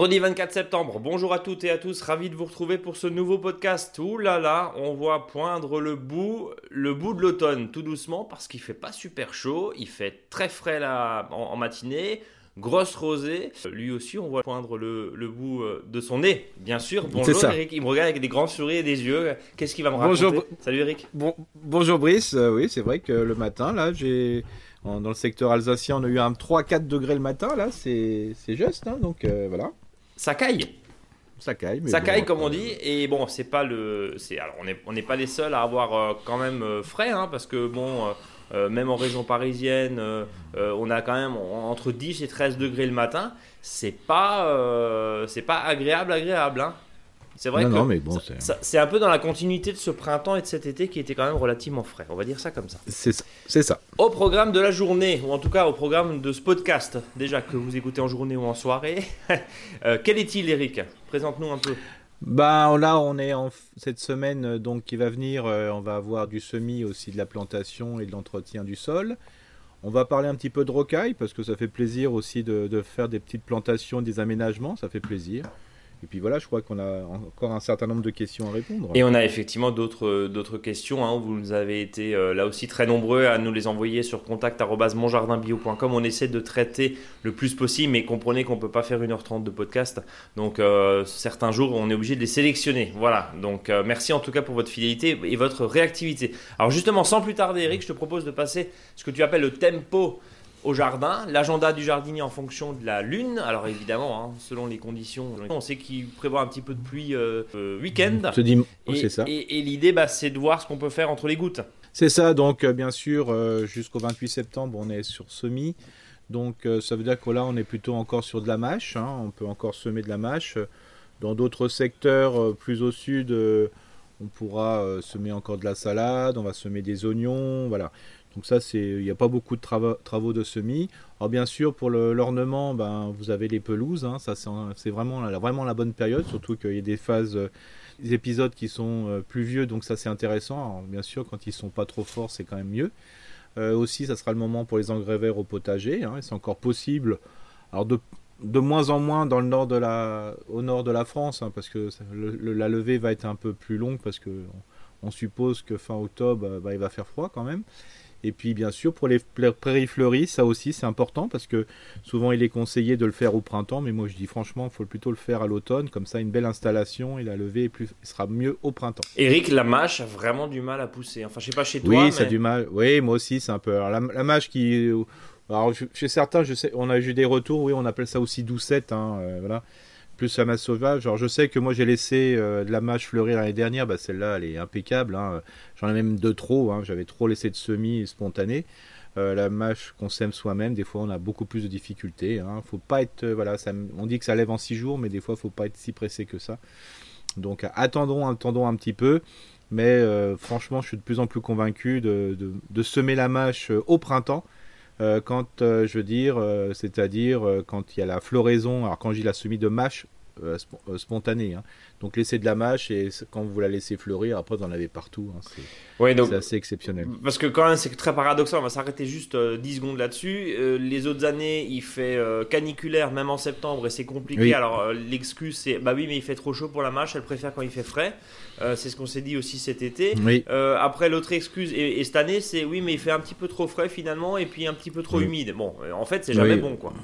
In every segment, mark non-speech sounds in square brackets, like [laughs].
Vendredi 24 septembre, bonjour à toutes et à tous, ravi de vous retrouver pour ce nouveau podcast. Ouh là là, on voit poindre le bout, le bout de l'automne. Tout doucement parce qu'il fait pas super chaud, il fait très frais là en, matinée, grosse rosée. Lui aussi, on voit poindre le, bout euh, de son nez, bien sûr. Bonjour Eric, il me regarde avec des grands sourires et des yeux. Qu'est-ce qu'il va me raconter bonjour, Salut Eric. Bon, bonjour Brice, euh, oui c'est vrai que le matin là j'ai... Dans le secteur alsacien, on a eu un 3-4 degrés le matin, là, c'est juste, hein, donc euh, voilà ça caille. Ça caille, ça caille comme on dit. Et bon, c'est pas le, c'est alors on n'est on n'est pas les seuls à avoir euh, quand même euh, frais, hein, parce que bon, euh, même en région parisienne, on a quand même entre 10 et 13 degrés le matin. C'est pas, c'est pas agréable, agréable. Hein. C'est vrai que mais bon, c'est un peu dans la continuité de ce printemps et de cet été qui était quand même relativement frais. On va dire ça comme ça. C'est ça. Au programme de la journée, ou en tout cas au programme de ce podcast, déjà que vous écoutez en journée ou en soirée, [laughs] euh, quel est-il, Eric? Présente-nous un peu. Bah là, on est en cette semaine euh, donc qui va venir. Euh, on va avoir du semis aussi de la plantation et de l'entretien du sol. On va parler un petit peu de rocaille parce que ça fait plaisir aussi de, de faire des petites plantations, des aménagements. Ça fait plaisir. Et puis voilà, je crois qu'on a encore un certain nombre de questions à répondre. Et on a effectivement d'autres d'autres questions. Hein. Vous avez été euh, là aussi très nombreux à nous les envoyer sur contact@monjardinbio.com. On essaie de traiter le plus possible, mais comprenez qu'on peut pas faire 1h30 de podcast. Donc euh, certains jours, on est obligé de les sélectionner. Voilà. Donc euh, merci en tout cas pour votre fidélité et votre réactivité. Alors justement, sans plus tarder, Eric, je te propose de passer ce que tu appelles le tempo au jardin, l'agenda du jardinier en fonction de la lune. Alors évidemment, hein, selon les conditions, on sait qu'il prévoit un petit peu de pluie euh, euh, week-end. c'est ça. Et, l'idée, bah, c'est de voir ce qu'on peut faire entre les gouttes. C'est ça, donc euh, bien sûr, jusqu'au 28 septembre, on est sur semis. Donc ça veut dire que là, on est plutôt encore sur de la mâche. Hein. on peut encore semer de la mâche. Dans d'autres secteurs plus au sud, on pourra semer encore de la salade, on va semer des oignons, voilà. Donc ça, il n'y a pas beaucoup de travaux, de semis. Alors bien sûr, pour l'ornement, ben, vous avez les pelouses. Hein. ça, c'est vraiment, la bonne période, surtout qu'il y a des phases, euh, des épisodes qui sont euh, plus vieux, donc ça c'est intéressant. bien sûr, quand ils sont pas trop forts, c'est quand même mieux. Euh, aussi, ça sera le moment pour les engrais verts au potager. Hein. c'est encore possible. Alors de, de moins en moins dans le nord de la, au nord de la France, hein, parce que la levée va être un peu plus longue, parce que on, suppose que fin octobre, bah, il va faire froid quand même. Et puis bien sûr pour les prairies fleuries, ça aussi c'est important parce que souvent il est conseillé de le faire au printemps, mais moi je dis franchement il faut plutôt le faire à l'automne, comme ça une belle installation et la levée plus, sera mieux au printemps. Eric, la mâche a vraiment du mal à pousser. Enfin je sais pas chez toi. Oui, ça a du mal. Oui, moi aussi c'est un peu. la, mâche qui, alors chez certains, je sais, on a eu des retours. Oui, on appelle ça aussi doucette. Hein, euh, voilà plus la masse sauvage. Alors je sais que moi j'ai laissé euh, de la mâche fleurir l'année dernière, bah, celle-là elle est impeccable. Hein. J'en ai même deux trop, hein. j'avais trop laissé de semis spontanés. Euh, la mâche qu'on sème soi-même, des fois on a beaucoup plus de difficultés. Hein. Faut pas être, euh, voilà, on dit que ça lève en six jours, mais des fois faut pas être si pressé que ça. Donc attendons, attendons un petit peu. Mais franchement, je suis de plus en plus convaincu de, semer la mâche au printemps quand euh, je veux dire, euh, c'est-à-dire quand il y a la floraison, alors quand j'ai la semis de mâche spontanée, hein. Donc laissez de la mâche et quand vous la laissez fleurir, après vous en avez partout. Hein. C'est assez exceptionnel. Parce que quand même c'est très paradoxal, on va s'arrêter juste 10 secondes là-dessus. les autres années il fait caniculaire même en septembre et c'est compliqué. Alors l'excuse c'est bah oui mais il fait trop chaud pour la mâche, elle préfère quand il fait frais. c'est ce qu'on s'est dit aussi cet été. après l'autre excuse et, cette année c'est oui mais il fait un petit peu trop frais finalement et puis un petit peu trop humide. Bon en fait c'est jamais bon quoi.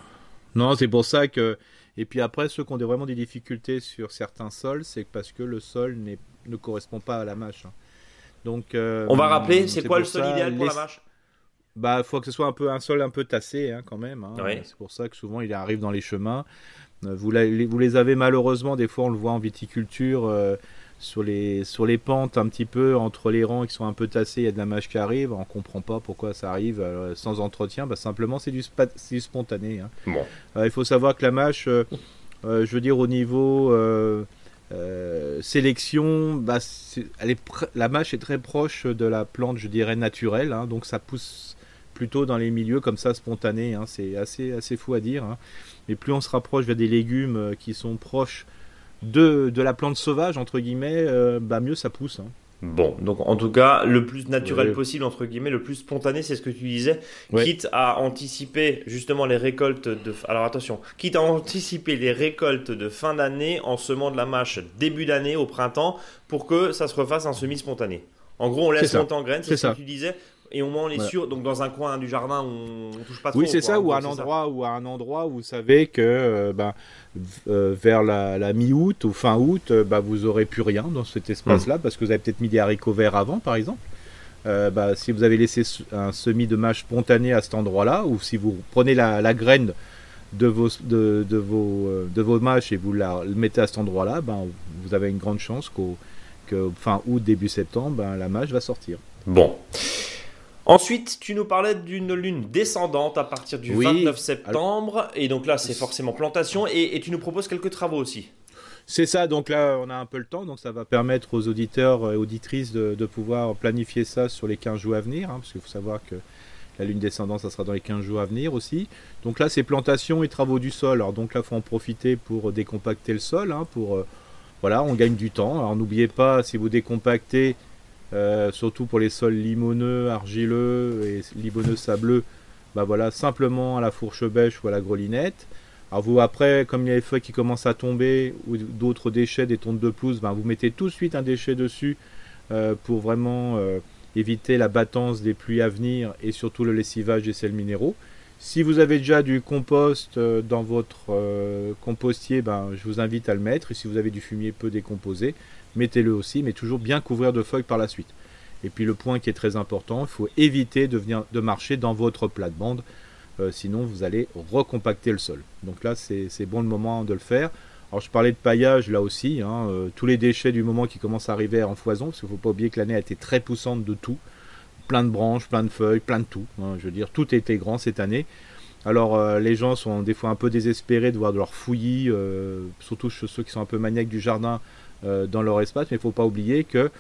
Non c'est pour ça que et puis après, ceux qui ont vraiment des difficultés sur certains sols, c'est parce que le sol ne correspond pas à la mâche. Hein. Donc, euh, on va rappeler, c'est quoi le sol idéal pour la mâche? Bah, faut que ce soit un peu un sol un peu tassé hein, quand même. Hein. C'est pour ça que souvent il arrive dans les chemins. Euh, vous, vous, les avez malheureusement, des fois on le voit en viticulture. Euh, sur les, sur les pentes un petit peu entre les rangs qui sont un peu tassés, il y a de la mâche qui arrive, on comprend pas pourquoi ça arrive euh, sans entretien, bah, simplement c'est du, spontané. Hein. Bon. Euh, il faut savoir que la mâche, euh, je veux dire au niveau sélection, bah, elle est la mâche est très proche de la plante, je dirais naturelle, hein, donc ça pousse plutôt dans les milieux comme ça spontané, hein, c'est assez, assez fou à dire. Mais plus on se rapproche vers des légumes qui sont proches de, de la plante sauvage, entre guillemets, bah, mieux ça pousse. Hein. Bon, donc en tout cas, le plus naturel possible, entre guillemets, le plus spontané, c'est ce que tu disais, quitte à anticiper justement les récoltes de... Alors attention, quitte à anticiper les récoltes de fin d'année en semant de la mâche début d'année, au printemps, pour que ça se refasse un semi spontané. En gros, on laisse monter en graines, c'est ce que tu disais et au moins on est sûr. Donc dans un coin du jardin on, on touche pas trop oui c'est ça ou à un endroit ou à un endroit où vous savez que euh, bah, euh, vers la, mi-août ou fin août euh, bah, vous aurez plus rien dans cet espace là hmm. parce que vous avez peut-être mis des haricots verts avant par exemple. Bah, si vous avez laissé un semis de mâche spontané à cet endroit là ou si vous prenez la, graine de vos, de, de vos, de vos mâches et vous la mettez à cet endroit là ben, vous avez une grande chance qu'au que fin août début septembre ben, la mâche va sortir. Bon Ensuite, tu nous parlais d'une lune descendante à partir du 29 septembre. Et donc là, c'est forcément plantation. Et, tu nous proposes quelques travaux aussi. C'est ça, donc là on a un peu le temps, donc ça va permettre aux auditeurs et auditrices de, pouvoir planifier ça sur les 15 jours à venir, hein, parce qu'il faut savoir que la lune descendante, ça sera dans les 15 jours à venir aussi. Donc là c'est plantation et travaux du sol, alors donc là il faut en profiter pour décompacter le sol, hein, pour, euh, voilà, on gagne du temps. Alors n'oubliez pas, si vous décompactez, euh, surtout pour les sols limoneux, argileux et limoneux sableux, bah simplement à la fourche bêche ou à la grelinette. Alors vous après, comme il y a les feuilles qui commencent à tomber ou d'autres déchets, des tontes de pelouse, bah, vous mettez tout de suite un déchet dessus euh, pour vraiment euh, éviter la battance des pluies à venir et surtout le lessivage des sels minéraux. Si vous avez déjà du compost dans votre compostier, ben, je vous invite à le mettre. Et si vous avez du fumier peu décomposé, mettez-le aussi, mais toujours bien couvrir de feuilles par la suite. Et puis le point qui est très important, il faut éviter de, venir, de marcher dans votre plate-bande, euh, sinon vous allez recompacter le sol. Donc là, c'est bon le moment de le faire. Alors je parlais de paillage là aussi, hein, euh, tous les déchets du moment qui commencent à arriver en foison, parce qu'il ne faut pas oublier que l'année a été très poussante de tout, plein de branches, plein de feuilles, plein de tout. Hein. je veux dire, tout était grand cette année. Alors euh, les gens sont des fois un peu désespérés de voir de leur fouillis, surtout ceux qui sont un peu maniaques du jardin, euh, dans leur espace, mais il ne faut pas oublier que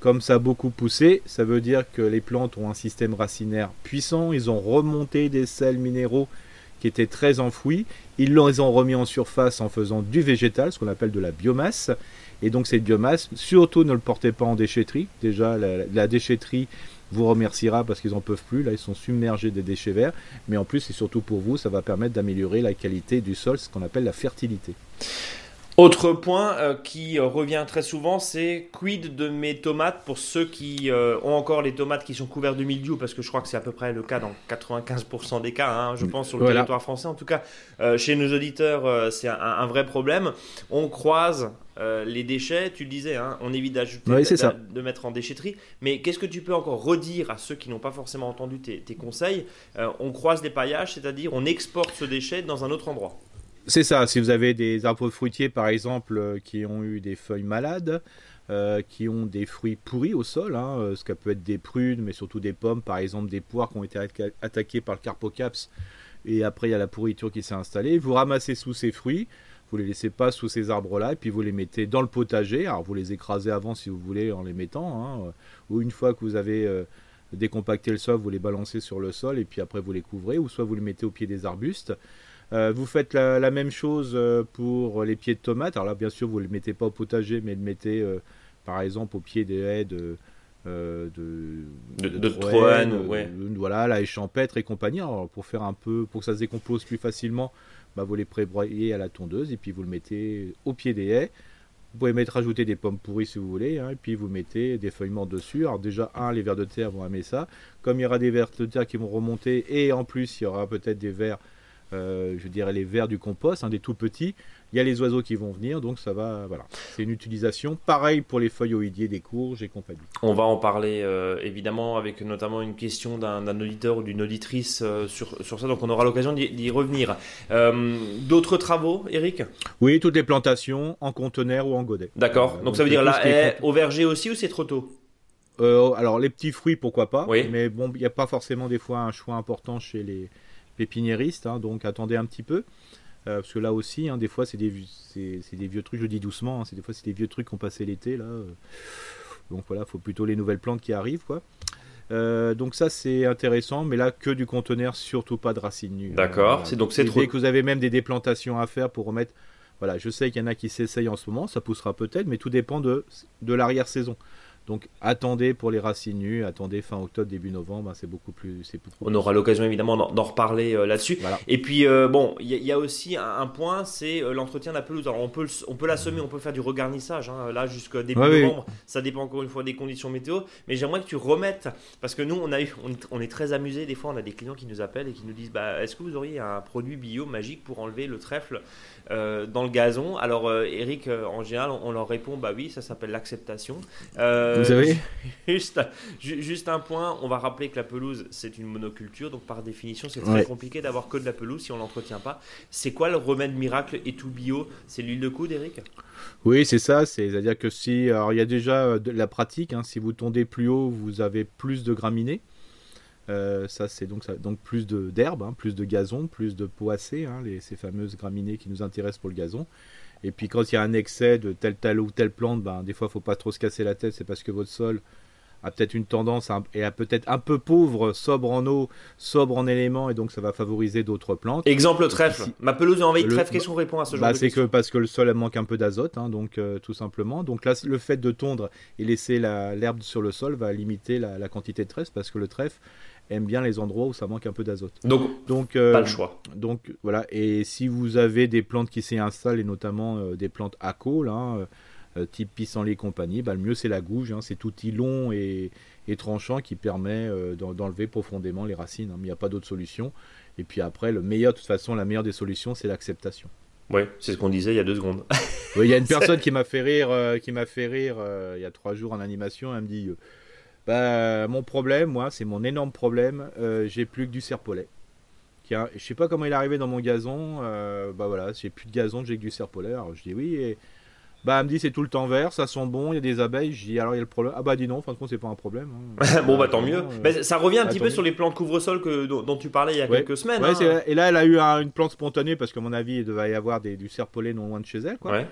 comme ça a beaucoup poussé, ça veut dire que les plantes ont un système racinaire puissant, ils ont remonté des sels minéraux qui étaient très enfouis, ils les ont remis en surface en faisant du végétal, ce qu'on appelle de la biomasse, et donc cette biomasse, surtout ne le portez pas en déchetterie, déjà la, déchetterie vous remerciera parce qu'ils n'en peuvent plus, là ils sont submergés des déchets verts, mais en plus et surtout pour vous, ça va permettre d'améliorer la qualité du sol, ce qu'on appelle la fertilité. Autre point euh, qui euh, revient très souvent, c'est quid de mes tomates pour ceux qui euh, ont encore les tomates qui sont couvertes de mildiou, parce que je crois que c'est à peu près le cas dans 95% des cas, hein, je pense, sur le territoire français. En tout cas, chez nos auditeurs, c'est un, vrai problème. On croise les déchets, tu le disais, hein, on évite d'ajouter, de, mettre en déchetterie. Mais qu'est-ce que tu peux encore redire à ceux qui n'ont pas forcément entendu tes, tes conseils? On croise des paillages, c'est-à-dire on exporte ce déchet dans un autre endroit. C'est ça, si vous avez des arbres fruitiers par exemple euh, qui ont eu des feuilles malades, euh, qui ont des fruits pourris au sol, hein, euh, ce qui peut être des prunes, mais surtout des pommes, par exemple des poires qui ont été attaquées par le carpocaps, et après il y a la pourriture qui s'est installée. Vous ramassez sous ces fruits, vous les laissez pas sous ces arbres-là, et puis vous les mettez dans le potager. Alors vous les écrasez avant si vous voulez en les mettant, hein, ou une fois que vous avez décompacté le sol, vous les balancez sur le sol, et puis après vous les couvrez, ou soit vous les mettez au pied des arbustes. Euh, vous faites la, même chose euh, pour les pieds de tomates. Alors là, bien sûr, vous ne les mettez pas au potager, mais le mettez euh, par exemple au pied des haies de, de, de, de, voilà, la haie champêtre et compagnie. pour faire un peu, pour que ça se décompose plus facilement, bah, vous les prébroyez à la tondeuse et puis vous le mettez au pied des haies. Vous pouvez mettre rajouter des pommes pourries si vous voulez, hein, et puis vous mettez des feuillements dessus. Alors déjà, un, les vers de terre vont aimer ça. Comme il y aura des vers de terre qui vont remonter, et en plus il y aura peut-être des vers euh, je dirais les vers du compost, des tout petits. Il y a les oiseaux qui vont venir, donc ça va. Voilà, c'est une utilisation. Pareil pour les feuilles des courges et compagnie. On va en parler euh, évidemment avec notamment une question d'un auditeur ou d'une auditrice euh, sur, sur ça, donc on aura l'occasion d'y revenir. D'autres travaux, Eric? Oui, toutes les plantations en conteneur ou en godet. D'accord. donc, ça veut dire la haie au verger aussi ou c'est trop tôt? Alors les petits fruits pourquoi pas, oui. mais bon il n'y a pas forcément des fois un choix important chez les, pépiniériste, hein, donc attendez un petit peu. Euh, parce que là aussi, hein, des fois, c'est des, c'est, des vieux trucs, je dis doucement, hein, c'est des fois, c'est des vieux trucs qu'on passé l'été, là. Euh. donc voilà, faut plutôt les nouvelles plantes qui arrivent, quoi. Euh, donc ça, c'est intéressant, mais là, que du conteneur, surtout pas de racines nues. D'accord, c'est donc c'est trop... que vous avez même des déplantations à faire pour remettre voilà, je sais qu'il y en a qui s'essayent en ce moment, ça poussera peut-être, mais tout dépend de, de l'arrière-saison. Donc attendez pour les racines nues, attendez fin octobre, début novembre, hein, c'est beaucoup plus. On aura l'occasion évidemment d'en reparler euh, là-dessus. Et puis euh, bon, il y, a aussi un, point, c'est euh, l'entretien de la pelouse. Alors on peut, on peut la semer, on peut faire du regarnissage, hein, là jusqu'à début novembre, ça dépend encore une fois des conditions météo. Mais j'aimerais que tu remettes, parce que nous on, a eu, on, est très amusés, des fois on a des clients qui nous appellent et qui nous disent bah, est-ce que vous auriez un produit bio magique pour enlever le trèfle dans le gazon? Alors, Eric, en général, on, leur répond bah oui, ça s'appelle l'acceptation. Vous savez [laughs] juste, juste un point, on va rappeler que la pelouse, c'est une monoculture, donc par définition, c'est très compliqué d'avoir que de la pelouse si on l'entretient pas. C'est quoi le remède miracle et tout bio? C'est l'huile de coude, Eric? Oui, c'est ça. C'est-à-dire que si, alors il y a déjà de la pratique. Hein, si vous tondez plus haut, vous avez plus de graminées. Euh, ça, c'est donc, ça, donc plus d'herbe, hein, plus de gazon, plus de poissées, hein, ces fameuses graminées qui nous intéressent pour le gazon. Et puis quand il y a un excès de telle, telle ou telle plante, ben, des fois, il faut pas trop se casser la tête, c'est parce que votre sol a peut-être une tendance à, et a peut-être un peu pauvre, sobre en eau, sobre en éléments, et donc ça va favoriser d'autres plantes. Exemple trèfle. Ma pelouse est envahie de trèfle. Qu'est-ce qu'on répond à ce genre bah, de C'est que parce que le sol manque un peu d'azote, hein, donc euh, tout simplement. Donc là, le fait de tondre et laisser l'herbe sur le sol va limiter la, la quantité de trèfle parce que le trèfle aime bien les endroits où ça manque un peu d'azote. Donc, donc euh, pas le choix. Donc voilà, et si vous avez des plantes qui s'y installent, et notamment euh, des plantes à là, euh, type pissenlit et compagnie, bah, le mieux c'est la gouge, hein, cet outil long et, tranchant qui permet d'enlever profondément les racines. Hein, il n'y a pas d'autre solution. Et puis après, le meilleur, de toute façon, la meilleure des solutions, c'est l'acceptation. Oui, c'est ce qu'on disait il y a deux secondes. Il y a une [laughs] personne qui m'a fait rire, qui m'a fait rire il y a trois jours en animation. Elle me dit bah, mon problème, moi, c'est mon énorme problème. Euh, j'ai plus que du serpolet. Je je sais pas comment il est arrivé dans mon gazon. Euh, bah voilà, j'ai plus de gazon, j'ai que du serpolet. Alors je dis oui. Et bah, elle me dit c'est tout le temps vert, ça sent bon, il y a des abeilles. Je dis alors il y a le problème. Ah bah dis non, compte, c'est pas un problème. Hein. [laughs] bon bah tant mieux. Euh, ça revient un petit peu sur les plantes couvre-sol que, dont, tu parlais il y a quelques semaines. Hein. Et là, elle a eu une plante spontanée parce qu'à mon avis, il devait y avoir des, du serpolet non loin de chez elle. Quoi.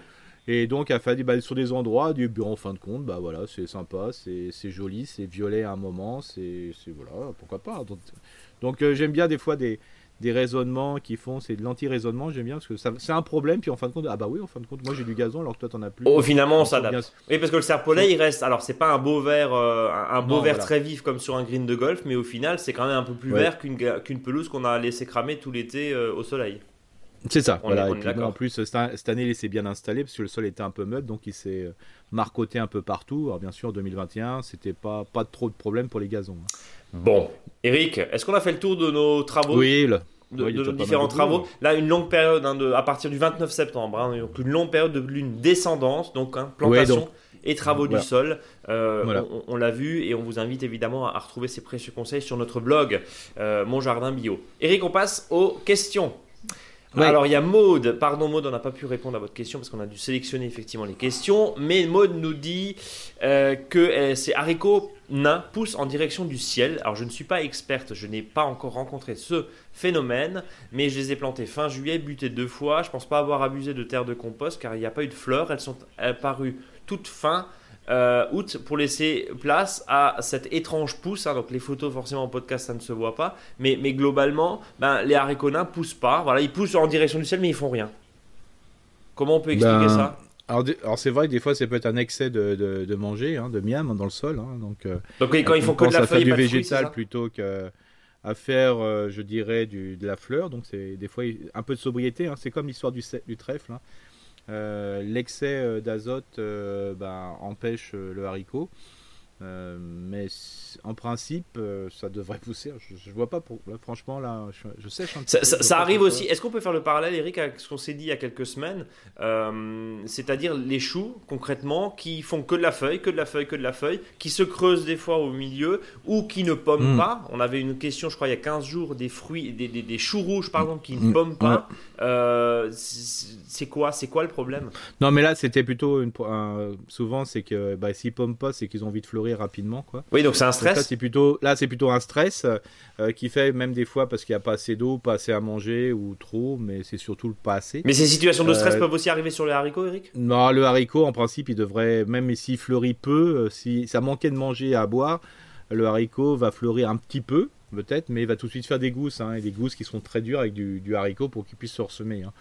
Et donc, elle fait bah, sur des endroits, du en fin de compte, bah voilà, c'est sympa, c'est joli, c'est violet à un moment, c'est voilà, pourquoi pas. Donc, euh, j'aime bien des fois des, des raisonnements qui font, c'est de l'anti-raisonnement, j'aime bien parce que c'est un problème, puis en fin de compte, ah bah oui, en fin de compte, moi j'ai du gazon alors que toi t'en as plus. Oh, finalement, on s'adapte. Oui, parce que le serpolet, il reste, alors c'est pas un beau vert, euh, un beau vert très vif comme sur un green de golf, mais au final, c'est quand même un peu plus vert qu'une pelouse qu'on a laissé cramer tout l'été euh, au soleil. C'est ça, voilà. et puis, en plus, cette année, il s'est bien installé parce que le sol était un peu meuble, donc il s'est euh, marcoté un peu partout. Alors, bien sûr, en 2021, c'était pas, pas trop de problème pour les gazons. Hein. Bon, Eric, est-ce qu'on a fait le tour de nos travaux? Oui, de, nos différents travaux. Là, une longue période hein, de, à partir du 29 septembre, hein, donc une longue période de lune descendante, donc plantation. et travaux du sol. Euh, on, l'a vu et on vous invite évidemment à, retrouver ces précieux conseils sur notre blog euh, Mon Jardin Bio. Eric, on passe aux questions. Alors il y a Maude, pardon Maude, on n'a pas pu répondre à votre question parce qu'on a dû sélectionner effectivement les questions, mais Maude nous dit euh, que euh, ces haricots nains poussent en direction du ciel. Alors je ne suis pas experte, je n'ai pas encore rencontré ce phénomène, mais je les ai plantés fin juillet, butés deux fois. Je pense pas avoir abusé de terre de compost car il n'y a pas eu de fleurs, elles sont apparues toutes fins euh, août pour laisser place à cette étrange pousse. Hein. donc les photos forcément en podcast ça ne se voit pas, mais, mais globalement ben, les haricots nains poussent pas. Voilà, ils poussent en direction du ciel mais ils font rien. Comment on peut expliquer ben, ça? alors, alors c'est vrai que des fois ça peut être un excès de, de, manger, hein, de miam dans le sol. Hein. donc, euh, donc quand ils font que de la feuille, du végétal plutôt qu'à faire, euh, je dirais, du, de la fleur. Donc c'est des fois un peu de sobriété. C'est comme l'histoire du, du trèfle. L'excès euh, d'azote euh, bah, empêche le haricot. Mais en principe, euh, ça devrait pousser. Je, vois pas pour. franchement, là, je, sèche un Ça, ça, arrive aussi. Est-ce qu'on peut faire le parallèle, Eric, avec ce qu'on s'est dit il y a quelques semaines euh, C'est-à-dire les choux, concrètement, qui font que de la feuille, que de la feuille, que de la feuille, qui se creusent des fois au milieu ou qui ne pomment hmm. pas? On avait une question, je crois, il y a 15 jours, des fruits, des, des, choux rouges, par exemple, qui ne hmm. pomment pas. Euh, c'est quoi C'est quoi le problème? Non, mais là, c'était plutôt une, souvent, c'est que bah, s'ils pomment pas, c'est qu'ils ont envie de fleurir rapidement, quoi. Oui, donc c'est un stress. là, c'est plutôt, là, c'est plutôt un stress euh, qui fait même des fois parce qu'il n'y a pas assez d'eau, pas assez à manger ou trop, mais c'est surtout le pas assez. Mais ces situations de stress euh, peuvent aussi arriver sur le haricot, Eric? Non, le haricot, en principe, il devrait, même s'il fleurit peu, euh, si ça manquait de manger à boire, le haricot va fleurir un petit peu, peut-être, mais il va tout de suite faire des gousses, hein, et des gousses qui sont très dures avec du, haricot pour qu'il puisse se ressemer. Hein.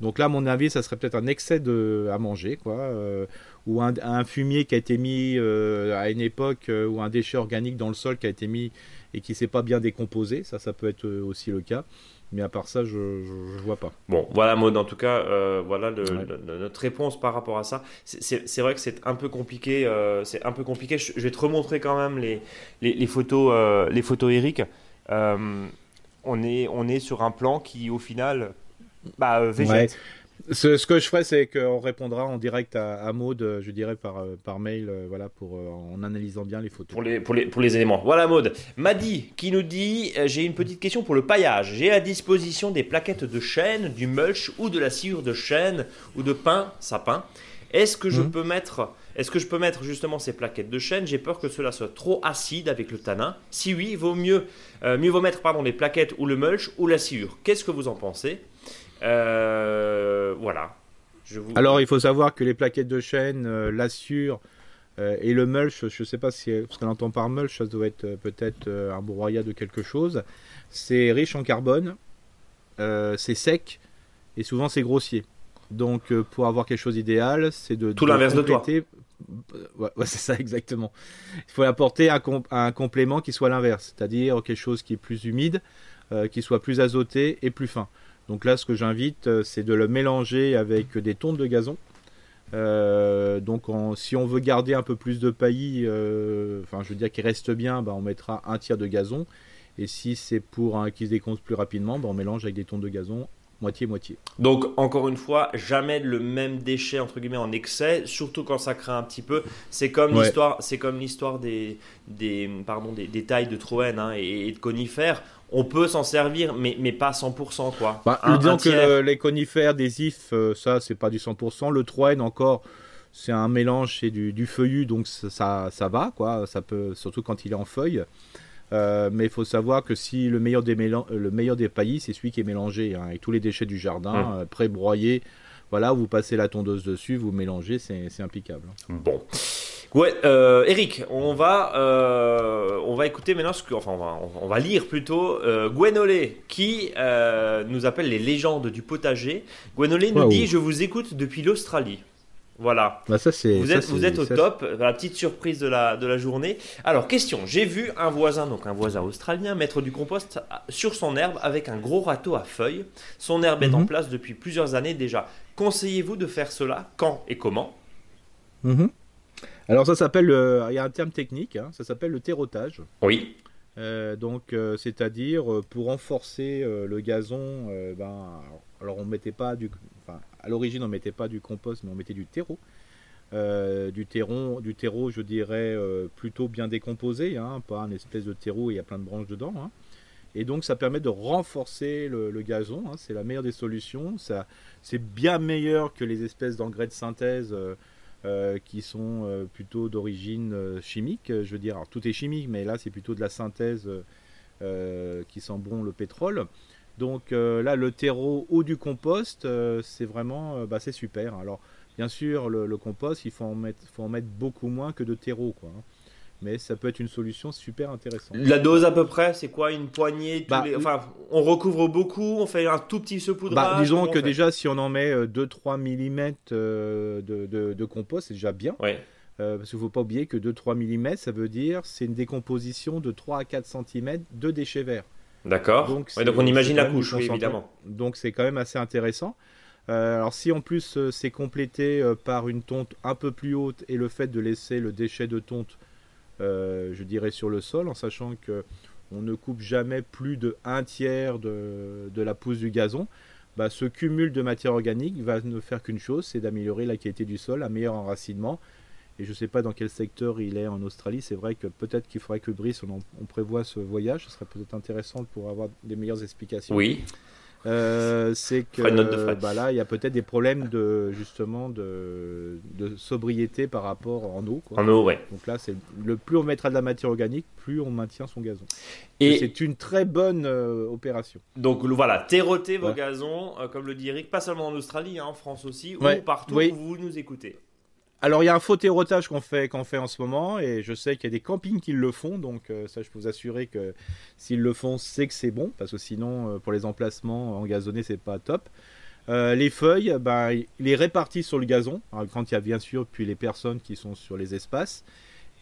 Donc là, à mon avis, ça serait peut-être un excès de, à manger, quoi. Euh, ou un, fumier qui a été mis euh, à une époque, euh, ou un déchet organique dans le sol qui a été mis et qui s'est pas bien décomposé. Ça, ça peut être aussi le cas. Mais à part ça, je ne vois pas. Bon, voilà, Maud, en tout cas, voilà notre réponse par rapport à ça. C'est vrai que c'est un peu compliqué. c'est un peu compliqué. Je, vais te remontrer quand même les, les, photos, les photos Eric. on, est, on est sur un plan qui, au final, bah, euh, Ce, que je ferai, c'est qu'on répondra en direct à, à Maud, euh, je dirais par, euh, par mail, voilà, pour, en analysant bien les photos. Pour les, pour les, pour les éléments. Voilà Maud. Madi qui nous dit J'ai une petite question pour le paillage. J'ai à disposition des plaquettes de chêne, du mulch ou de la sciure de chêne ou de pin, sapin. Est-ce que je mhm. peux mettre. Est-ce que je peux mettre justement ces plaquettes de chêne? J'ai peur que cela soit trop acide avec le tanin. Si oui, vaut mieux, mieux vaut mettre pardon, les plaquettes ou le mulch ou la sciure. Qu'est-ce que vous en pensez? Euh, voilà. Alors, il faut savoir que les plaquettes de chêne, euh, l'assure euh, et le mulch, je ne sais pas si, ce qu'on entend par mulch, ça doit être peut-être un broyat de quelque chose. C'est riche en carbone, c'est sec et souvent c'est grossier. Donc, pour avoir quelque chose d'idéal, c'est de. Tout l'inverse de toi. Ouais, c'est ça exactement. Il faut apporter un, un complément qui soit l'inverse, c'est-à-dire quelque chose qui est plus humide, qui soit plus azoté et plus fin. Donc là, ce que j'invite, euh, c'est de le mélanger avec des tontes de gazon. Euh, donc si on veut garder un peu plus de paillis, euh, enfin je veux dire qu'il reste bien, bah, on mettra un tiers de gazon. Et si c'est pour un qui se décompte plus rapidement, bah, on mélange avec des tontes de gazon moitié-moitié. Donc, encore une fois, jamais le même déchet, entre guillemets, en excès, surtout quand ça craint un petit peu. C'est comme l'histoire c'est comme l'histoire des, des, pardon, des, tailles de troène hein, et, de conifères. On peut s'en servir, mais, mais pas 100%. Quoi. Bah, disons que les conifères, des ifs, euh, ça, c'est pas du 100%. Le troène, encore, c'est un mélange, c'est du, du, feuillu, donc ça, ça va, quoi. Ça peut, surtout quand il est en feuille. Euh, mais il faut savoir que si le meilleur des, le meilleur des paillis, c'est celui qui est mélangé hein, avec tous les déchets du jardin, mmh. euh, pré-broyés. Voilà, vous passez la tondeuse dessus, vous mélangez, c'est impeccable. Bon. Ouais, euh, Eric, on va, on va écouter maintenant ce que, enfin, on va, on va lire plutôt Gwenolé qui nous appelle les légendes du potager. Gwenolé nous dit Je vous écoute depuis l'Australie. Voilà. Bah, ça, vous êtes, vous êtes au top, la petite surprise de la, de la journée. Alors, question, j'ai vu un voisin, donc un voisin australien, mettre du compost sur son herbe avec un gros râteau à feuilles. Son herbe est en mhm. place depuis plusieurs années déjà. Conseillez-vous de faire cela Quand et comment? Mhm. Alors, ça s'appelle, il y a un terme technique, hein, ça s'appelle le terrotage. Oui. Euh, donc, euh, c'est-à-dire, euh, pour renforcer le gazon, ben, alors on ne mettait pas du, à l'origine, on mettait pas du compost, mais on mettait du terreau. Euh, du, terreau, du terreau, je dirais, euh, plutôt bien décomposé, hein, pas un espèce de terreau où il y a plein de branches dedans. Hein. Et donc ça permet de renforcer le, gazon, hein. c'est la meilleure des solutions. Ça, c'est bien meilleur que les espèces d'engrais de synthèse euh, qui sont plutôt d'origine chimique. Je veux dire, tout est chimique, mais là c'est plutôt de la synthèse qui sent bon le pétrole. Donc euh, là, le terreau ou du compost, euh, c'est vraiment, euh, bah, c'est super. Alors, bien sûr, le, compost, il faut en, mettre, faut en mettre beaucoup moins que de terreau, quoi. Hein. Mais ça peut être une solution super intéressante. La dose à peu près, c'est quoi Une poignée bah, Enfin, on recouvre beaucoup, on fait un tout petit saupoudrage bah, Disons que déjà, si on en met 2-3 mm de, compost, c'est déjà bien. Ouais. parce qu'il ne faut pas oublier que 2-3 mm, ça veut dire c'est une décomposition de 3 à 4 cm de déchets verts. D'accord. Donc, on imagine la couche, évidemment. Donc c'est quand même assez intéressant. Euh, alors si en plus euh, c'est complété euh, par une tonte un peu plus haute et le fait de laisser le déchet de tonte, je dirais, sur le sol, en sachant que on ne coupe jamais plus de un tiers de, la pousse du gazon, bah, ce cumul de matière organique va ne faire qu'une chose, c'est d'améliorer la qualité du sol, un meilleur enracinement et je ne sais pas dans quel secteur il est en Australie. C'est vrai que peut-être qu'il faudrait que Brice, on, on, prévoit ce voyage. Ce serait peut-être intéressant pour avoir des meilleures explications. Oui. Euh, c'est que bah là, il y a peut-être des problèmes de justement de, sobriété par rapport en eau. En eau, ouais. Donc là, c'est le plus on mettra de la matière organique, plus on maintient son gazon. Et, c'est une très bonne euh, opération. Donc voilà, terroter vos gazons, euh, comme le dit Eric, pas seulement en Australie, hein, en France aussi, ou partout où vous nous écoutez. Alors il y a un faux terrotage qu'on fait, qu'on fait en ce moment et je sais qu'il y a des campings qui le font donc euh, ça je peux vous assurer que s'ils le font c'est que c'est bon parce que sinon euh, pour les emplacements engazonnés c'est pas top. les feuilles, bah, il est réparti sur le gazon, quand il y a bien sûr puis les personnes qui sont sur les espaces,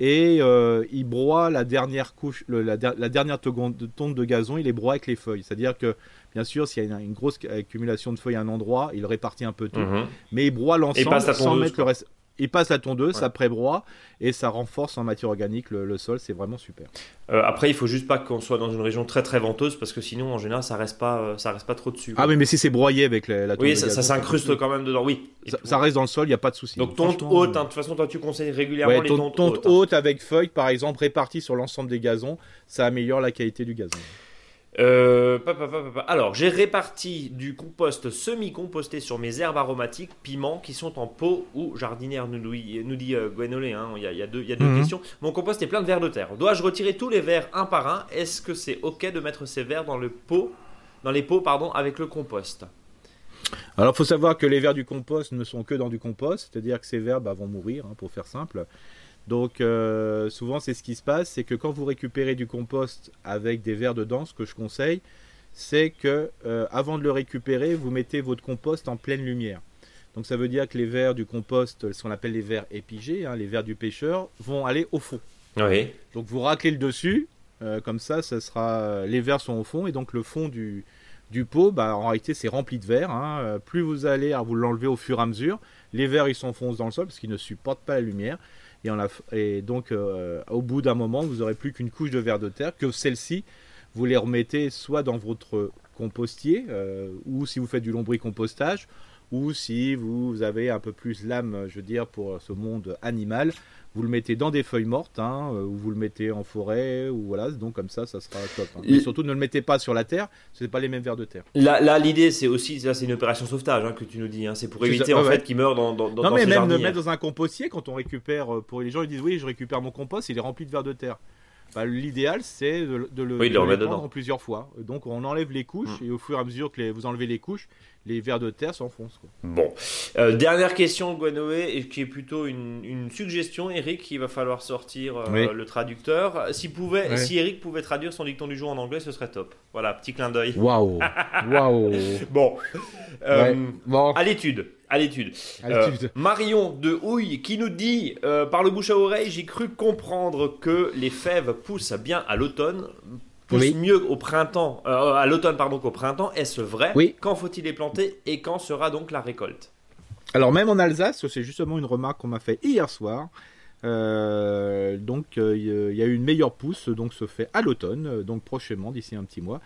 et il broie la dernière couche, la, dernière tonde de gazon, il les broie avec les feuilles. C'est-à-dire que, bien sûr, s'il y a une, grosse accumulation de feuilles à un endroit, il répartit un peu tout, mhm. mais il broie l'ensemble sans mettre le reste il passe la tondeuse, ça prébroie et ça renforce en matière organique le, sol. C'est vraiment super. Euh, après, il faut juste pas qu'on soit dans une région très très venteuse parce que sinon, en général, ça reste pas, euh, ça reste pas trop dessus. Ah oui, mais si c'est broyé avec la, tondeuse. Oui, ça, s'incruste quand même dedans. Oui. Ça, reste dans le sol, il n'y a pas de souci. Donc tonte haute. Hein. de toute façon, toi, tu conseilles régulièrement les tontes, tonte hautes. Hein. avec feuilles, par exemple, réparties sur l'ensemble des gazons, ça améliore la qualité du gazon. Euh, Alors, j'ai réparti du compost semi-composté sur mes herbes aromatiques, piments, qui sont en pot ou jardinière, nous, nous dit euh, hein, il y, a, deux, mhm. questions. Mon compost est plein de vers de terre. Dois-je retirer tous les vers un par un? Est-ce que c'est OK de mettre ces vers dans, le pot, dans les pots pardon, avec le compost? Alors, il faut savoir que les vers du compost ne sont que dans du compost, c'est-à-dire que ces vers bah, vont mourir, hein, pour faire simple. Donc euh, souvent c'est ce qui se passe, c'est que quand vous récupérez du compost avec des vers dedans, ce que je conseille, c'est que euh, avant de le récupérer, vous mettez votre compost en pleine lumière. Donc ça veut dire que les vers du compost, ce qu'on appelle les vers épigés, hein, les vers du pêcheur, vont aller au fond. Oui. Donc vous raclez le dessus, euh, comme ça, ça sera, les vers sont au fond et donc le fond du, du pot, bah, en réalité c'est rempli de verre. Hein. Plus vous allez à vous l'enlever au fur et à mesure, les vers ils s'enfoncent dans le sol parce qu'ils ne supportent pas la lumière. Et, donc, euh, au bout d'un moment, vous n'aurez plus qu'une couche de verre de terre, que celle-ci, vous les remettez soit dans votre compostier, euh, ou si vous faites du lombricompostage, ou si vous avez un peu plus l'âme, je veux dire, pour ce monde animal, vous le mettez dans des feuilles mortes, hein, euh, ou vous le mettez en forêt, ou voilà, donc comme ça, ça sera top. Hein. Et surtout, ne le mettez pas sur la terre, ce n'est pas les mêmes vers de terre. Là, l'idée, c'est aussi, ça, c'est une opération sauvetage hein, que tu nous dis, c'est pour éviter en fait qu'il meure dans, dans, dans Non, mais même de mettre dans un compostier quand on récupère, euh, pour les gens, ils disent oui, je récupère mon compost, il est rempli de vers de terre. Bah, l'idéal c'est de, le, oui, en plusieurs fois. Donc on enlève les couches mm. et au fur et à mesure que vous enlevez les couches, les vers de terre s'enfoncent. Bon, euh, dernière question Gwenoé et qui est plutôt une, suggestion, Eric, il va falloir sortir euh, le traducteur. Si, pouvait, si Eric pouvait traduire son dicton du jour en anglais, ce serait top. Voilà, petit clin d'œil. Waouh, [laughs] waouh. Bon, euh, bon. à l'étude à l'étude. Euh, Marion de Houille qui nous dit euh, par le bouche à oreille, j'ai cru comprendre que les fèves poussent bien à l'automne, poussent mieux au printemps, euh, à l'automne pardon qu'au printemps. Est-ce vrai Oui. Quand faut-il les planter et quand sera donc la récolte Alors même en Alsace, c'est justement une remarque qu'on m'a fait hier soir. donc il y a eu une meilleure pousse, donc se fait à l'automne, donc prochainement d'ici un petit mois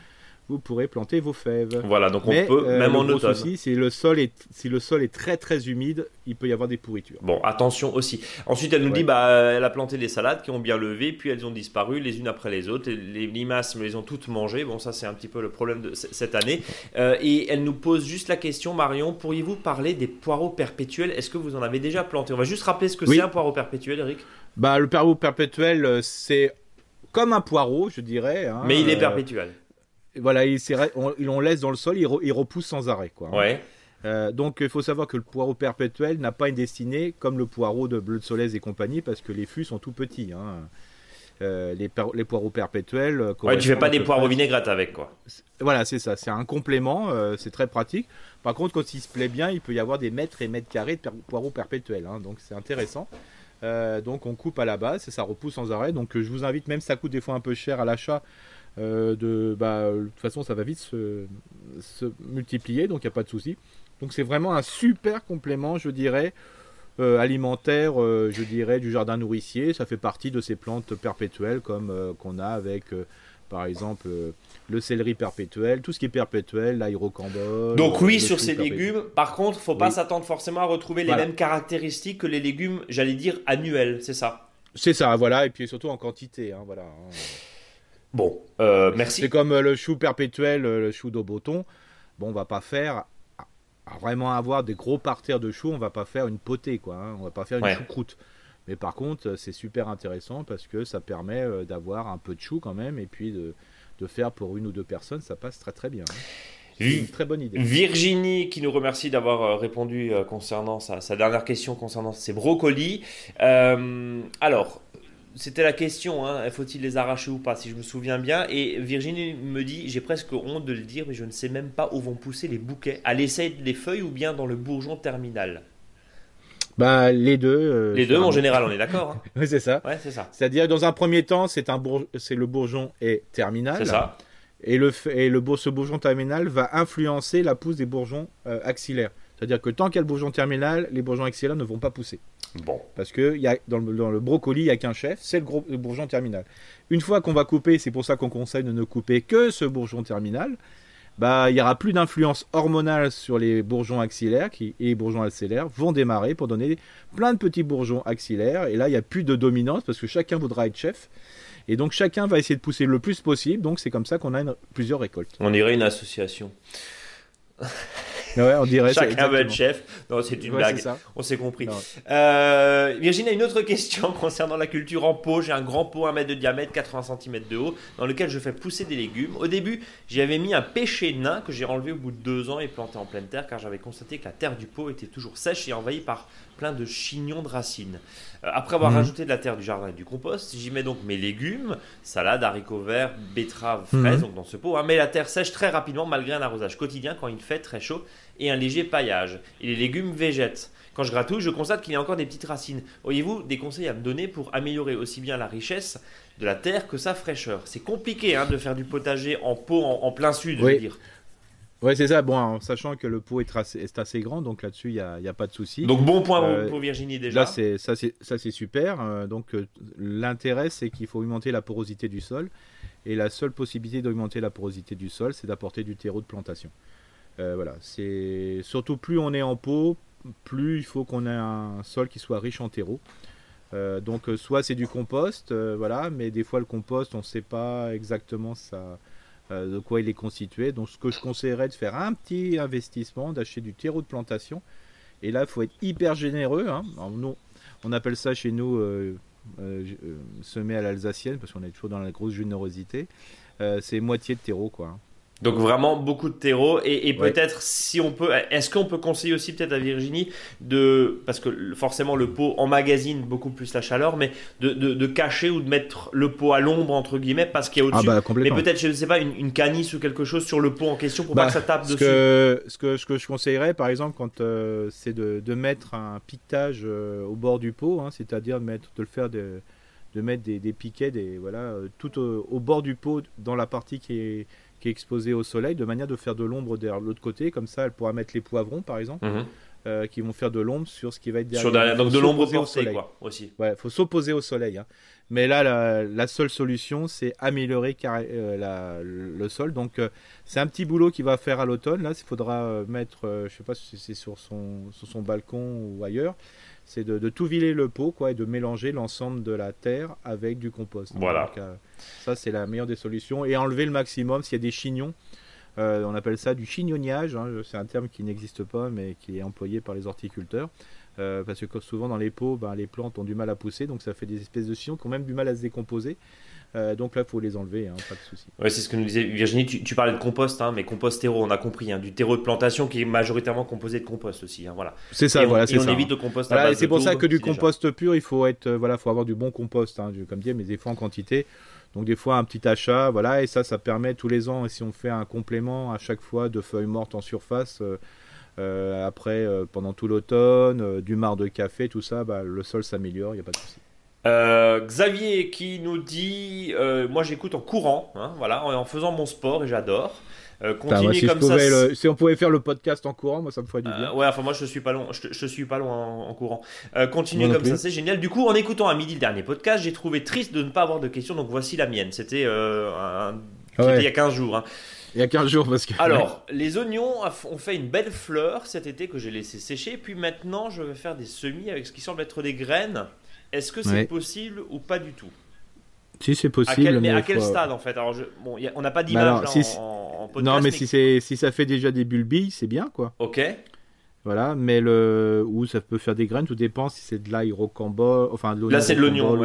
vous pourrez planter vos fèves. Voilà, donc on peut, euh, même en automne. si le, sol est, si le sol est très très humide, il peut y avoir des pourritures. Bon, attention aussi. Ensuite, elle nous dit bah, elle a planté des salades qui ont bien levé, puis elles ont disparu les unes après les autres. Les limaces les ont toutes mangées. Bon, ça, c'est un petit peu le problème de cette année. Euh, et elle nous pose juste la question, Marion pourriez-vous parler des poireaux perpétuels? Est-ce que vous en avez déjà planté? On va juste rappeler ce que c'est un poireau perpétuel, Eric. Bah, le poireau perpétuel, euh, c'est comme un poireau, je dirais. Hein, Mais il est perpétuel voilà, il, on, laisse dans le sol, il, repousse sans arrêt. Quoi, hein. ouais. Euh, donc il faut savoir que le poireau perpétuel n'a pas une destinée comme le poireau de bleu de Solèze et compagnie parce que les fûts sont tout petits. Hein. Euh, les, les, poireaux perpétuels. Euh, ouais, tu fais pas des poireaux vinaigrettes avec quoi. Voilà, c'est ça, c'est un complément, c'est très pratique. Par contre, quand il se plaît bien, il peut y avoir des mètres et mètres carrés de poireaux perpétuels, hein, donc c'est intéressant. donc on coupe à la base et ça repousse sans arrêt. Donc je vous invite, même ça coûte des fois un peu cher à l'achat, de, bah, de toute façon, ça va vite se, multiplier, donc il n'y a pas de souci. Donc c'est vraiment un super complément, je dirais, euh, alimentaire, euh, je dirais, du jardin nourricier. Ça fait partie de ces plantes perpétuelles comme qu'on a avec, par exemple, le céleri perpétuel, tout ce qui est perpétuel, l'aérocambole. Donc oui, sur ces légumes. Par contre, faut pas s'attendre forcément à retrouver les mêmes caractéristiques que les légumes, j'allais dire, annuels, c'est ça? C'est ça, voilà, et puis surtout en quantité, hein, voilà. Hein. Bon, euh, merci. C'est comme euh, le chou perpétuel, euh, le chou d'Auboton. Bon, on va pas faire vraiment avoir des gros parterres de choux, on va pas faire une potée, quoi. Hein. On va pas faire une choucroute. Mais par contre, c'est super intéressant parce que ça permet d'avoir un peu de chou quand même et puis de, faire pour une ou deux personnes, ça passe très très bien. Hein. Une très bonne idée. Virginie qui nous remercie d'avoir répondu concernant sa, sa, dernière question concernant ses brocolis. alors, c'était la question, hein, faut-il les arracher ou pas, si je me souviens bien. Et Virginie me dit, j'ai presque honte de le dire, mais je ne sais même pas où vont pousser les bouquets. À l'essai des feuilles ou bien dans le bourgeon terminal? Bah, les deux. Euh, les deux, en général, on est d'accord. Hein. [laughs] oui, c'est ça. Ouais, c'est ça. C'est-à-dire, dans un premier temps, c'est un c'est le bourgeon est terminal. C'est ça. Et, le, et le, ce bourgeon terminal va influencer la pousse des bourgeons euh, axillaires. C'est-à-dire que tant qu'il y a le bourgeon terminal, les bourgeons axillaires ne vont pas pousser. Bon. Parce que y a, dans, le, dans le brocoli, il n'y a qu'un chef, c'est le, le, bourgeon terminal. Une fois qu'on va couper, c'est pour ça qu'on conseille de ne couper que ce bourgeon terminal, bah, il n'y aura plus d'influence hormonale sur les bourgeons axillaires qui, et les bourgeons axillaires vont démarrer pour donner plein de petits bourgeons axillaires. Et là, il n'y a plus de dominance parce que chacun voudra être chef. Et donc chacun va essayer de pousser le plus possible. Donc c'est comme ça qu'on a plusieurs récoltes. On dirait une association. Ouais, on dirait Chacun veut être chef. Non, c'est une blague. On s'est compris. Euh, Virginie a une autre question [laughs] concernant la culture en pot. J'ai un grand pot 1 mètre de diamètre, 80 cm de haut, dans lequel je fais pousser des légumes. Au début, j'y avais mis un pêcher nain que j'ai enlevé au bout de deux ans et planté en pleine terre, car j'avais constaté que la terre du pot était toujours sèche et envahie par plein de chignons de racines. Euh, après avoir mhm. rajouté de la terre du jardin et du compost, j'y mets donc mes légumes, salade, haricots verts, betteraves, fraises, mhm. donc dans ce pot. Hein. mais la terre sèche très rapidement malgré un arrosage quotidien quand il fait très chaud et un léger paillage. Et les légumes végètent. Quand je gratouille, je constate qu'il y a encore des petites racines. Auriez-vous des conseils à me donner pour améliorer aussi bien la richesse de la terre que sa fraîcheur? C'est compliqué hein, de faire du potager en pot en, plein sud, je veux dire. Ouais, c'est ça. Bon, en sachant que le pot est, est assez grand, donc là-dessus, il n'y a, a, pas de souci. Donc, bon point euh, pour Virginie déjà. Là, c'est, ça, c'est super. Euh, donc, euh, l'intérêt, c'est qu'il faut augmenter la porosité du sol. Et la seule possibilité d'augmenter la porosité du sol, c'est d'apporter du terreau de plantation. voilà. C'est surtout plus on est en pot, plus il faut qu'on ait un sol qui soit riche en terreau. donc, soit c'est du compost, voilà, mais des fois le compost, on ne sait pas exactement ça de quoi il est constitué. Donc ce que je conseillerais de faire un petit investissement, d'acheter du terreau de plantation. Et là, il faut être hyper généreux. Hein. on appelle ça chez nous euh, euh, semer à l'alsacienne, parce qu'on est toujours dans la grosse générosité. c'est moitié de terreau, quoi. Donc vraiment beaucoup de terreau et, peut-être si on peut, est-ce qu'on peut conseiller aussi peut-être à Virginie de, parce que forcément le pot emmagasine beaucoup plus la chaleur, mais de, cacher ou de mettre le pot à l'ombre entre guillemets parce qu'il y a au-dessus. Ah bah, mais peut-être je ne sais pas une, canisse ou quelque chose sur le pot en question pour pas bah, que ça tape ce dessus. Que, ce que ce que je conseillerais par exemple quand euh, c'est de, mettre un piquetage euh, au bord du pot, hein, c'est-à-dire de mettre de le faire de, de mettre des, piquets des voilà euh, tout au, bord du pot dans la partie qui est qui est exposée au soleil, de manière de faire de l'ombre derrière l'autre côté. Comme ça, elle pourra mettre les poivrons, par exemple, mhm. euh, qui vont faire de l'ombre sur ce qui va être derrière. donc de l'ombre au soleil, quoi, aussi. Ouais, faut s'opposer au soleil. Hein. Mais là, la, seule solution, c'est améliorer euh, le sol. Donc, euh, c'est un petit boulot qu'il va faire à l'automne. Là, il faudra mettre, je sais pas si c'est sur son, sur son balcon ou ailleurs, c'est de, tout viler le pot quoi, et de mélanger l'ensemble de la terre avec du compost. Voilà. Euh, ça, c'est la meilleure des solutions. Et enlever le maximum s'il y a des chignons. Euh, on appelle ça du chignonnage. Hein. c'est un terme qui n'existe pas, mais qui est employé par les horticulteurs. Euh, parce que souvent dans les pots, ben, les plantes ont du mal à pousser, donc ça fait des espèces de chignons qui ont même du mal à se décomposer. Euh, donc là, il faut les enlever, hein, pas de souci. Ouais, c'est ce que nous disait Virginie. Tu, parlais de compost, hein, mais compost terreau, on a compris, hein, du terreau de plantation qui est majoritairement composé de compost aussi. voilà. C'est ça, voilà. Et on évite le compost. Voilà, c'est pour ça que du compost pur, il faut être, euh, voilà, faut avoir du bon compost, comme dit, mais des fois en quantité. Donc des fois un petit achat, voilà, et ça, ça permet tous les ans, si on fait un complément à chaque fois de feuilles mortes en surface. Euh, après, pendant tout l'automne, du marc de café, tout ça, bah, le sol s'améliore, il n'y a pas de souci. Euh, Xavier qui nous dit euh, Moi j'écoute en courant, hein, voilà, en, faisant mon sport et j'adore. Euh, si comme ça. si on pouvait faire le podcast en courant, moi ça me ferait du bien. ouais, enfin moi je suis pas long, je, suis pas loin en, courant. continuez comme ça, c'est génial. Du coup, en écoutant à midi le dernier podcast, j'ai trouvé triste de ne pas avoir de questions, donc voici la mienne. C'était un... il y a 15 jours. Hein. Il y a 15 jours parce que. Alors, les oignons ont fait une belle fleur cet été que j'ai laissé sécher. Puis maintenant, je vais faire des semis avec ce qui semble être des graines. Est-ce que c'est possible ou pas du tout? Si c'est possible. mais, à quel stade en fait? Alors, bon, on n'a pas d'image en, podcast, Non, mais, Si, si ça fait déjà des bulbilles, c'est bien quoi. Ok. Voilà, mais le ou ça peut faire des graines, tout dépend si c'est de l'ail rocambole, enfin Là, c'est de l'oignon.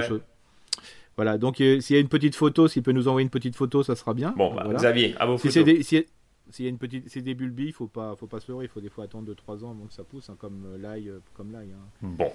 Voilà, donc euh, s'il y a une petite photo, s'il peut nous envoyer une petite photo, ça sera bien. Bon, bah, Xavier, à vos si photos. si, s'il y a une petite, c'est des bulbis, faut pas, faut pas se leurrer, il faut des fois attendre 2-3 ans avant que ça pousse, hein, comme euh, l'ail, euh, comme l'ail. Hein. Bon.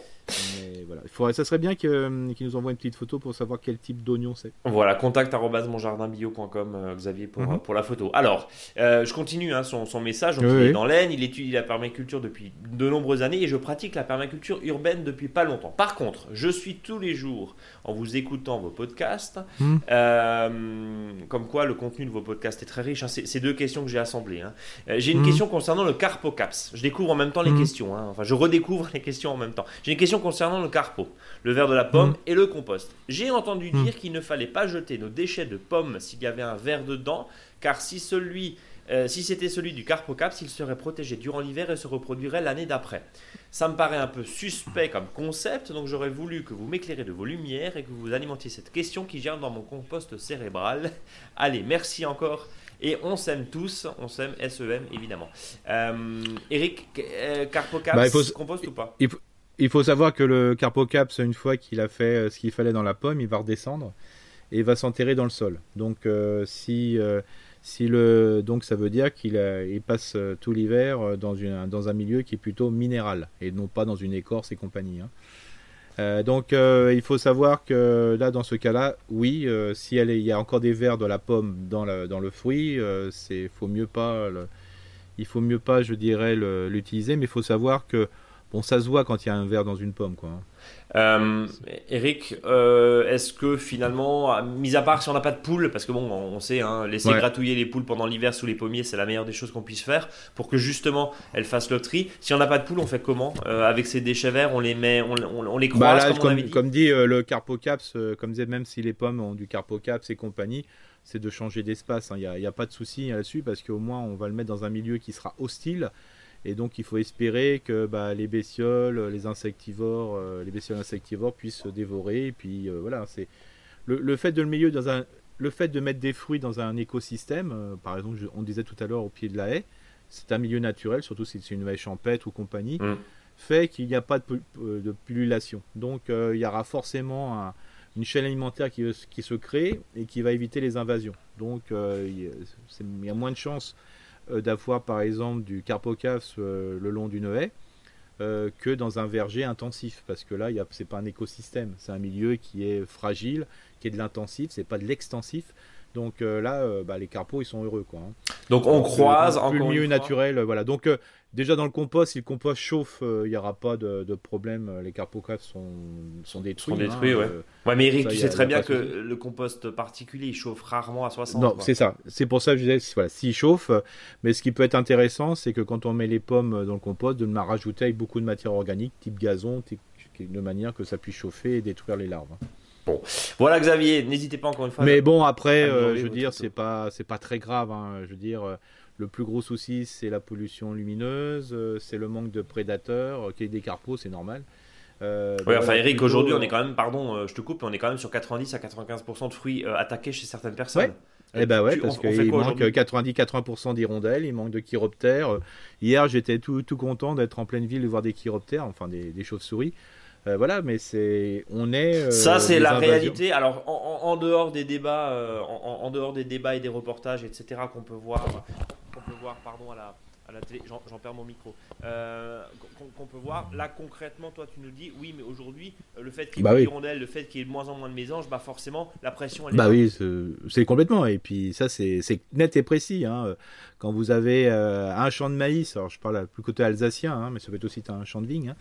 Mais voilà, il faudrait, ça serait bien que- qu'il nous envoie une petite photo pour savoir quel type d'oignon c'est. Voilà, contact monjardinbio.com, euh, Xavier, pour, Mhm. pour la photo. Alors, euh, je continue hein, son, son message. Donc, Oui, il est oui. dans l'Aisne, il étudie la permaculture depuis de nombreuses années et je pratique la permaculture urbaine depuis pas longtemps. Par contre, je suis tous les jours en vous écoutant vos podcasts, Mhm. euh, comme quoi le contenu de vos podcasts est très riche. hein. C'est c'est deux questions que j'ai hein. Euh, j'ai une Mhm. question concernant le carpocaps. Je découvre en même temps les Mhm. questions. hein. Enfin, je redécouvre les questions en même temps. J'ai une question concernant le carpo, le verre de la pomme Mhm. et le compost. J'ai entendu dire qu'il ne fallait pas jeter nos déchets de pommes s'il y avait un verre dedans, car si celui euh, si c'était celui du carpocaps, il serait protégé durant l'hiver et se reproduirait l'année d'après. Ça me paraît un peu suspect comme concept, donc j'aurais voulu que vous m'éclairez de vos lumières et que vous alimentiez cette question qui germe dans mon compost cérébral. [laughs] Allez, merci encore. Et on s'aime tous, on s'aime SEM évidemment. Euh, Eric, euh, carpocaps, Bah, faut- compost ou pas Il faut savoir que le carpocaps, une fois qu'il a fait euh, ce qu'il fallait dans la pomme, il va redescendre et va s'enterrer dans le sol. Donc, euh, si, euh, si le, donc ça veut dire qu'il il passe tout l'hiver dans, une, dans un milieu qui est plutôt minéral et non pas dans une écorce et compagnie. hein. Euh, donc, euh, il faut savoir que là, dans ce cas-là, oui, euh, si elle y a encore des vers de la pomme dans, le fruit, euh, c'est faut mieux pas, il faut mieux pas, je dirais, l'utiliser. Mais il faut savoir que bon, ça se voit quand il y a un verre dans une pomme, quoi. hein. Euh, Eric, euh, est-ce que finalement, mis à part si on n'a pas de poules, parce que bon, on sait, hein, laisser Ouais. gratouiller les poules pendant l'hiver sous les pommiers, c'est la meilleure des choses qu'on puisse faire pour que justement elles fassent le tri. Si on n'a pas de poules, on fait comment Euh, Avec ces déchets verts, on les met, on, on- on les croise Bah là, comme, dit comme dit le carpocaps, comme disait même si les pommes ont du carpocaps et compagnie, c'est de changer d'espace. Il n'y a, y a pas de souci là-dessus parce qu'au moins on va le mettre dans un milieu qui sera hostile. Et donc il faut espérer que bah, les bestioles, les insectivores, euh, les bestioles insectivores puissent se dévorer. Et puis euh, voilà, c'est le, le fait de le milieu dans un, le fait de mettre des fruits dans un écosystème. euh, par exemple, je- on disait tout à l'heure au pied de la haie, c'est un milieu naturel, surtout si c'est une haie champêtre ou compagnie Mm. fait qu'il n'y a pas de, euh, de pullulation. Donc euh, il y aura forcément un- une chaîne alimentaire qui, qui se crée et qui va éviter les invasions. Donc euh, il y a- y moins de chances euh, d'avoir par exemple du carpocaps euh, le long d'une haie euh, que dans un verger intensif parce que là il y a- c'est pas un écosystème, c'est un milieu qui est fragile, qui est de l'intensif, c'est pas de l'extensif. Donc euh, là, euh, bah, les carpos ils sont heureux quoi. hein. Donc on Donc, croise le, le encore milieu naturel, euh, voilà. Donc euh, déjà dans le compost, si le compost chauffe, euh, il n'y aura pas de, de problème. euh, Les carpocaps sont, sont détruits. Sont détruits, ouais. euh, Ouais, mais Eric, Ça, tu sais a- très bien pas que le compost particulier il chauffe rarement à 60. non, c'est ça. C'est pour ça que je disais, voilà, s'il chauffe. euh, Mais ce qui peut être intéressant, c'est que quand on met les pommes dans le compost, de le rajouter avec beaucoup de matière organique, type gazon, type- de manière que ça puisse chauffer et détruire les larves. Voilà Xavier, n'hésitez pas encore une fois. Mais bon, après, euh, je veux dire, c'est pas, c'est pas très grave. hein. Je veux dire, euh, le plus gros souci, c'est la pollution lumineuse, euh, c'est le manque de prédateurs. euh, Qu'il y ait des carpos, c'est normal. Euh, Ouais, enfin Eric, aujourd'hui on est quand même, pardon, je te coupe, on est quand même sur 90 à 95% de fruits attaqués chez certaines personnes. Eh ben ouais, Tu- parce qu'il manque aujourd'hui 90-80% d'hirondelles, il manque de chiroptères. Hier, j'étais tout, tout content d'être en pleine ville et voir des chiroptères, enfin des, des chauves-souris. Euh, voilà, mais c'est, on est. euh, Ça, c'est la invasions. réalité. Alors, en, en- en dehors des débats, euh, en, dehors des débats et des reportages, etc., qu'on peut voir, peut voir, pardon, à la, à la télé, j'en perds mon micro, euh, qu'on peut voir. Là, concrètement, toi, tu nous dis, oui, mais aujourd'hui, euh, le fait qu'il y ait Bah oui. le fait qu'il y ait de moins en moins de mésanges, bah forcément, la pression, elle est Bah là. oui, c'est- complètement. Et puis ça, c'est c'est net et précis. hein. Quand vous avez euh, un champ de maïs, alors je parle plus côté alsacien, hein, mais ça peut être aussi un champ de vigne. hein.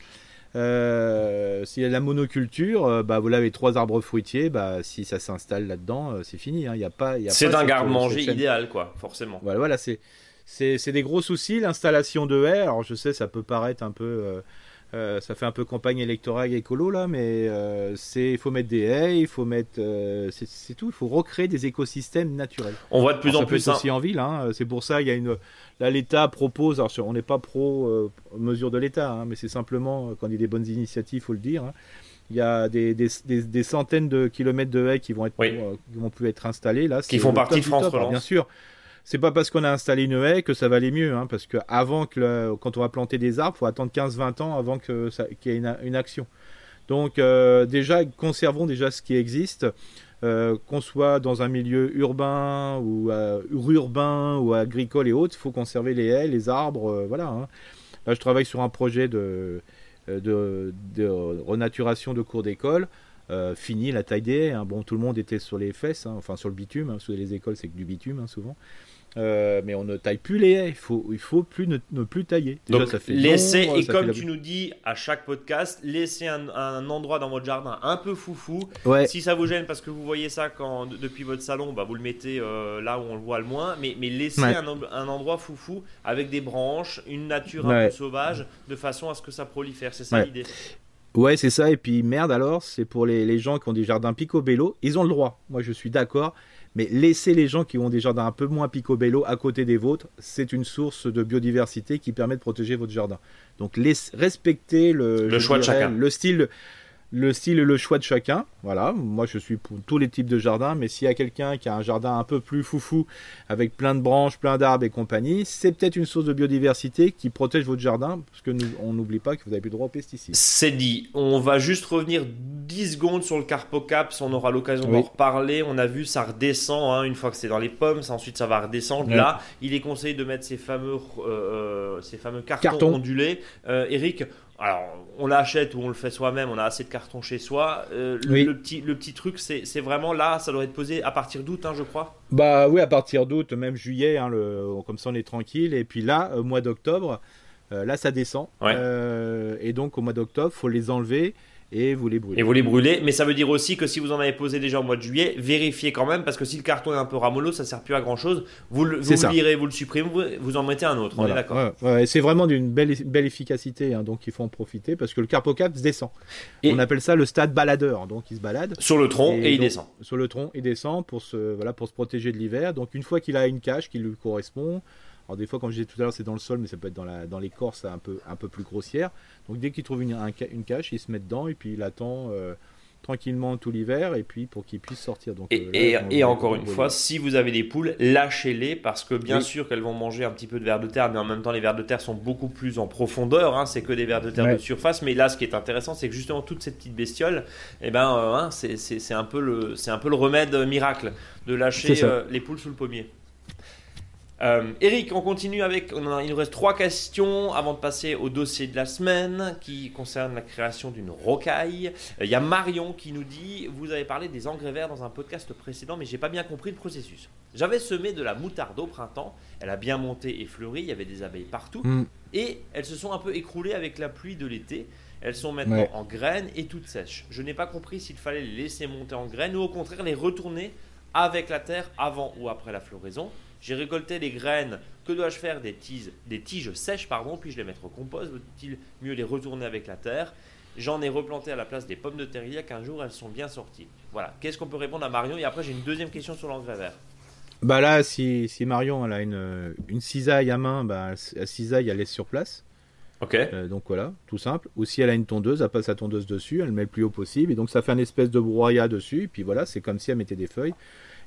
Euh, S'il y a de la monoculture, euh, bah, vous l'avez trois arbres fruitiers, bah, si ça s'installe là-dedans, euh, c'est fini. hein. Il y a pas, il y a C'est pas un cette- garde-manger idéal, quoi, forcément. Voilà, voilà c'est c'est des gros soucis. L'installation de haies, alors je sais, ça peut paraître un peu, euh, euh, ça fait un peu campagne électorale écolo là, mais euh, c'est, il faut mettre des haies, il faut mettre, euh, c'est tout, il faut recréer des écosystèmes naturels. On voit de plus Alors, en ça peut plus. être hein. aussi en ville, hein. c'est pour ça il y a une, là l'État propose, alors on n'est pas pro mesure de l'État, hein, mais c'est simplement quand il y a des bonnes initiatives, faut le dire. hein. Il y a des, des, des- des centaines de kilomètres de haies qui vont être Oui. qui vont plus être installées là. Qui font partie top de France top. Relance. bien sûr, c'est pas parce qu'on a installé une haie que ça va aller mieux, hein, parce que avant que quand on va planter des arbres, faut attendre 15-20 ans avant que qu'il y ait une, action. Donc euh, déjà conservons déjà ce qui existe. qu'on soit dans un milieu urbain ou urbain ou agricole et autres, il faut conserver les haies, les arbres, voilà. Hein. Là, je travaille sur un projet de, renaturation de cours d'école. fini la taille des. Hein. Bon, tout le monde était sur les fesses, hein, enfin sur le bitume. Sous les écoles, c'est que du bitume souvent. Euh, mais on ne taille plus les haies, il faut, il faut plus ne, plus tailler. Donc, ça fait laissez, et comme tu nous dis à chaque podcast, laissez un, endroit dans votre jardin un peu foufou. Si ça vous gêne parce que vous voyez ça quand, depuis votre salon, bah, vous le mettez euh, là où on le voit le moins, mais, mais laissez un, un, endroit foufou avec des branches, une nature un peu sauvage, de façon à ce que ça prolifère. C'est ça l'idée. Ouais, c'est ça. Et puis merde alors, c'est pour les, les gens qui ont des jardins picobello, ils ont le droit. Moi, je suis d'accord mais laisser les gens qui ont des jardins un peu moins picobello à côté des vôtres, c'est une source de biodiversité qui permet de protéger votre jardin. Donc respectez le, le choix de chacun. Le style le style et le choix de chacun. Voilà, moi je suis pour tous les types de jardins, mais s'il y a quelqu'un qui a un jardin un peu plus foufou, avec plein de branches, plein d'arbres et compagnie, c'est peut-être une source de biodiversité qui protège votre jardin, parce que nous, on n'oublie pas que vous n'avez plus droit aux pesticides. C'est dit. On va juste revenir 10 secondes sur le Carpocaps, on aura l'occasion d'en reparler. On a vu, ça redescend hein, une fois que c'est dans les pommes, ça, ensuite ça va redescendre. Là, il est conseillé de mettre ces fameux, euh, euh, ces fameux cartons, ondulés. Euh, Eric, alors, on l'achète ou on le fait soi-même, on a assez de cartons chez soi. Euh, le, petit, le petit truc, c'est vraiment là, ça doit être posé à partir d'août, hein, je crois Bah oui, à partir d'août, même juillet, hein, le, comme ça on est tranquille. Et puis là, au mois d'octobre, euh, là ça descend. Euh, et donc au mois d'octobre, faut les enlever et vous les brûlez. Et vous les brûlez, mais ça veut dire aussi que si vous en avez posé déjà au mois de juillet, vérifiez quand même, parce que si le carton est un peu ramollo, ça sert plus à grand chose. Vous, le, vous virez, vous le supprimez, vous, en mettez un autre, on est d'accord. Ouais, c'est vraiment d'une belle, belle efficacité, hein, donc il faut en profiter, parce que le carpocap descend. on appelle ça le stade baladeur, donc il se balade. Sur le tronc et, il descend. Sur le tronc, il descend pour se, voilà, pour se protéger de l'hiver. Donc une fois qu'il a une cache qui lui correspond, alors des fois, comme je disais tout à l'heure, c'est dans le sol, mais ça peut être dans, la, dans l'écorce un peu, un peu plus grossière. Donc dès qu'il trouve une, une cache, il se met dedans et puis il attend euh, tranquillement tout l'hiver et puis pour qu'il puisse sortir. Donc, et, euh, et, encore une fois, si vous avez des poules, lâchez-les parce que bien sûr qu'elles vont manger un petit peu de vers de terre, mais en même temps les vers de terre sont beaucoup plus en profondeur. Hein, c'est que des vers de terre de surface. Mais là, ce qui est intéressant, c'est que justement toutes ces petites bestioles, eh ben, euh, hein, c'est, c'est, un peu le, c'est un peu le remède miracle de lâcher les poules sous le pommier. Euh, Eric, on continue avec. il nous reste trois questions avant de passer au dossier de la semaine qui concerne la création d'une rocaille. Il y a Marion qui nous dit Vous avez parlé des engrais verts dans un podcast précédent, mais j'ai pas bien compris le processus. J'avais semé de la moutarde au printemps, elle a bien monté et fleuri, il y avait des abeilles partout, mm. et elles se sont un peu écroulées avec la pluie de l'été. Elles sont maintenant en graines et toutes sèches. Je n'ai pas compris s'il fallait les laisser monter en graines ou au contraire les retourner avec la terre avant ou après la floraison. J'ai récolté les graines. Que dois-je faire des tiges, des tiges sèches, pardon, puis je les mettre au compost Vaut-il mieux les retourner avec la terre J'en ai replanté à la place des pommes de terre il y a 15 jours, elles sont bien sorties. Voilà, qu'est-ce qu'on peut répondre à Marion Et après, j'ai une deuxième question sur l'engrais vert. Bah là, si, si, Marion elle a une, une cisaille à main, bah, la cisaille elle est sur place. Ok. Euh, donc voilà, tout simple. Ou si elle a une tondeuse, elle passe sa tondeuse dessus, elle met le plus haut possible, et donc ça fait une espèce de broyat dessus, et puis voilà, c'est comme si elle mettait des feuilles.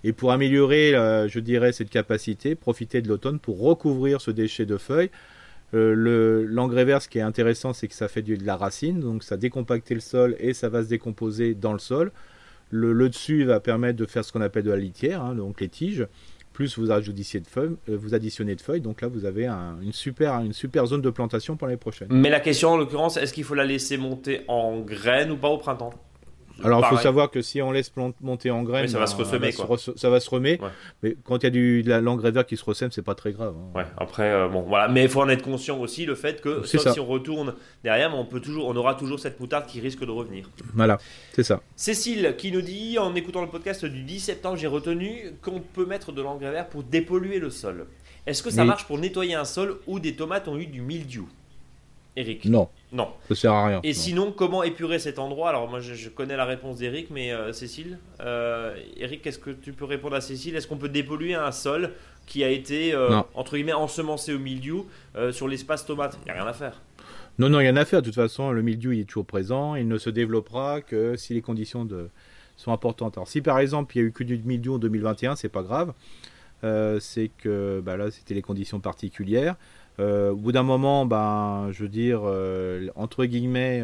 Et pour améliorer, euh, je dirais, cette capacité, profiter de l'automne pour recouvrir ce déchet de feuilles. Euh, l'engrais vert, ce qui est intéressant, c'est que ça fait de la racine, donc ça décompacte le sol et ça va se décomposer dans le sol. Le, dessus va permettre de faire ce qu'on appelle de la litière, hein, donc les tiges. Plus vous de feuilles, euh, vous additionnez de feuilles, donc là vous avez une, super, une super zone de plantation pour l'année prochaine. Mais la question en l'occurrence, est-ce qu'il faut la laisser monter en graines ou pas au printemps? Alors, il faut savoir que si on laisse monter en graines, ça va se ressemer. ça va se remettre. Mais quand il y a du, de l'engrais vert qui se ressème, c'est pas très grave. Hein. Ouais, après, euh, bon, voilà. Mais il faut en être conscient aussi, le fait que, sauf si on retourne derrière, on, peut toujours, on aura toujours cette moutarde qui risque de revenir. Voilà, c'est ça. Cécile qui nous dit, en écoutant le podcast du 10 septembre, j'ai retenu qu'on peut mettre de l'engrais vert pour dépolluer le sol. Est-ce que ça marche pour nettoyer un sol où des tomates ont eu du mildiou? Eric Non. Non. Ça sert à rien. Et sinon, comment épurer cet endroit? Alors, moi, je, connais la réponse d'Eric, mais euh, Cécile euh, Eric, qu'est-ce que tu peux répondre à Cécile? Est-ce qu'on peut dépolluer un sol qui a été, euh, entre guillemets, ensemencé au milieu sur l'espace tomate? Il n'y a rien à faire. Non, non, il y a rien à faire. De toute façon, le milieu il est toujours présent. Il ne se développera que si les conditions de... sont importantes. Alors, si par exemple, il y a eu que du milieu en 2021, c'est pas grave. c'est que bah, là, c'était les conditions particulières. Euh, au bout d'un moment, ben, je veux dire, euh, entre guillemets,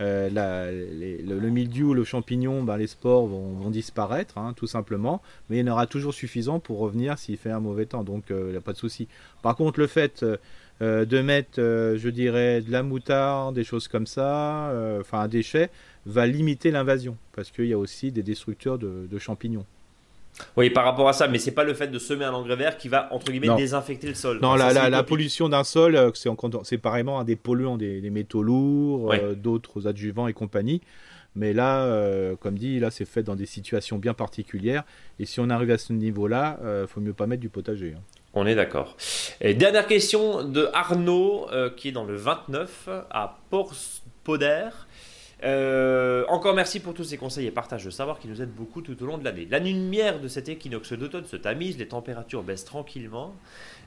le, mildiou, le champignon, ben, les spores vont, disparaître, hein, tout simplement, mais il y en aura toujours suffisant pour revenir s'il fait un mauvais temps, donc il n'y a pas de souci. Par contre, le fait de mettre, je dirais, de la moutarde, des choses comme ça, enfin un déchet, va limiter l'invasion, parce qu'il y a aussi des destructeurs de champignons. Oui, par rapport à ça, mais c'est pas le fait de semer un engrais vert qui va entre guillemets désinfecter le sol. Non, la, pollution d'un sol, euh, c'est séparément un des polluants, des, métaux lourds, euh, d'autres adjuvants et compagnie. Mais là, euh, comme dit, là c'est fait dans des situations bien particulières. Et si on arrive à ce niveau-là, il faut mieux pas mettre du potager. Hein. On est d'accord. Et dernière question de Arnaud, qui est dans le 29 à Port-Poder. Euh, encore merci pour tous ces conseils et partages de savoir qui nous aident beaucoup tout au long de l'année. La lumière de cet équinoxe d'automne se tamise, les températures baissent tranquillement.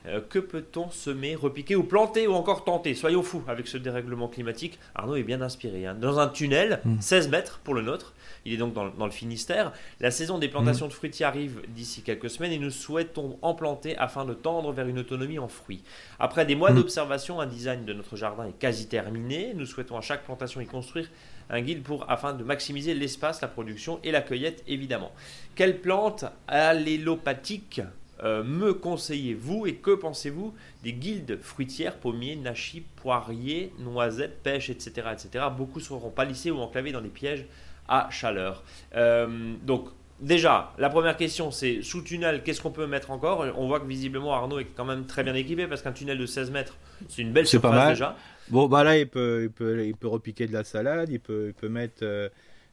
Euh, que peut-on semer, repiquer ou planter ou encore tenter? Soyons fous avec ce dérèglement climatique. Arnaud est bien inspiré. Hein. Dans un tunnel, 16 hmm. mètres pour le nôtre, il est donc dans, le Finistère. La saison des plantations hmm. de fruitiers arrive d'ici quelques semaines et nous souhaitons en planter afin de tendre vers une autonomie en fruits. Après des mois hmm. d'observation, un design de notre jardin est quasi terminé. Nous souhaitons à chaque plantation y construire un guide pour, afin de maximiser l'espace, la production et la cueillette évidemment. Quelle plante allélopathique euh, me conseillez-vous et que pensez-vous des guildes fruitières, pommiers, nachis, poiriers, noisettes, pêches, etc., etc. Beaucoup seront palissés ou enclavés dans des pièges à chaleur. Euh, donc Déjà, la première question, c'est sous tunnel, qu'est-ce qu'on peut mettre encore? On voit que visiblement Arnaud est quand même très bien équipé parce qu'un tunnel de 16 mètres, c'est une belle surface pas mal. déjà. Bon, bah là, il peut, il peut, il peut repiquer de la salade, il peut, il peut mettre, euh,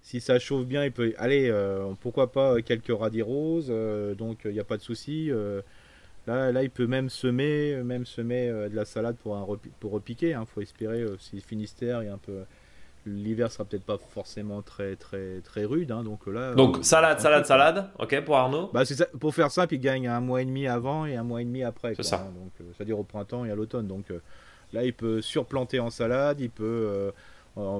si ça chauffe bien, il peut, allez, euh, pourquoi pas quelques radis roses, euh, donc il n'y a pas de souci. là, là, il peut même semer, même semer de la salade pour, un, pour repiquer. Il hein. faut espérer, si Finistère est un peu. L'hiver sera peut-être pas forcément très très très rude, hein, donc là. Donc salade, salade, salade, ok pour Arnaud? Bah ça, pour faire simple, il gagne un mois et demi avant et un mois et demi après. C'est ça. Hein. donc c'est-à-dire au printemps et à l'automne, donc Là, il peut surplanter en salade, il peut euh,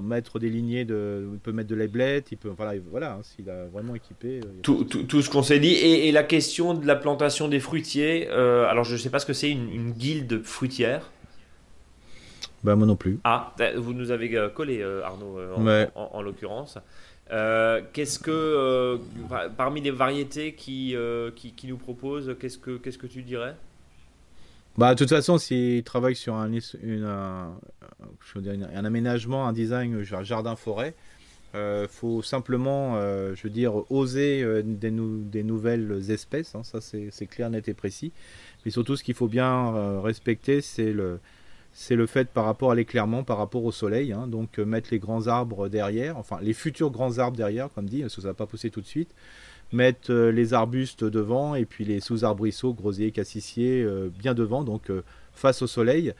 mettre des lignées, de, il peut mettre de l'aiblette, il peut, voilà, voilà hein, s'il a vraiment équipé. Euh, tout, tout, ce qu'on s'est dit. Et, la question de la plantation des fruitiers, euh, alors je ne sais pas ce que c'est une, guilde fruitière. Bah, moi non plus. Ah, vous nous avez collé, Arnaud, en, l'occurrence. qu'est-ce que, parmi les variétés qui, qui, qui, nous proposent, qu'est-ce que, qu'est-ce que tu dirais? Bah, de toute façon, s'il travaille sur un, un, aménagement, un design jardin-forêt, il euh, faut simplement, euh, je veux dire, oser euh, des, des, nouvelles espèces. Hein, ça, c'est clair, net et précis. Mais surtout, ce qu'il faut bien respecter, c'est le, le fait par rapport à l'éclairement, par rapport au soleil. Hein. donc, mettre les grands arbres derrière, enfin, les futurs grands arbres derrière, comme dit, parce que ça ne va pas pousser tout de suite mettre euh, les arbustes devant et puis les sous-arbrisseaux, grosiers, cassissiers euh, bien devant, donc euh, face au soleil.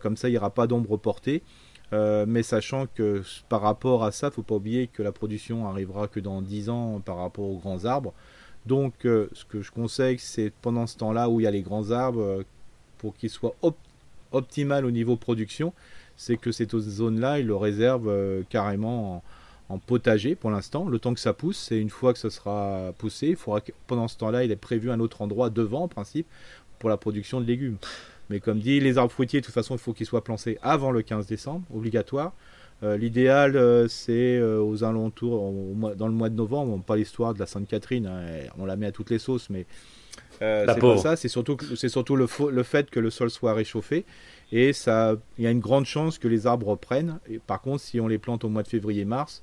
comme ça, il n'y aura pas d'ombre portée. mais sachant que par rapport à ça, faut pas oublier que la production arrivera que dans 10 ans par rapport aux grands arbres. Donc, ce que je conseille, c'est pendant ce temps-là où il y a les grands arbres, pour qu'ils soient optimal au niveau production, c'est que cette zone-là, ils le réservent carrément en, en potager pour l'instant, le temps que ça pousse. Et une fois que ça sera poussé, il faudra que, pendant ce temps-là, il est prévu un autre endroit devant, en principe, pour la production de légumes. Mais comme dit, les arbres fruitiers, de toute façon, il faut qu'ils soient plantés avant le 15 décembre, obligatoire. Euh, l'idéal, euh, c'est euh, aux alentours, dans le mois de novembre, pas l'histoire de la Sainte Catherine, hein, on la met à toutes les sauces, mais c'est pas ça. C'est surtout, c'est surtout le, le, fait que le sol soit réchauffé et il y a une grande chance que les arbres reprennent. Et par contre, si on les plante au mois de février-mars,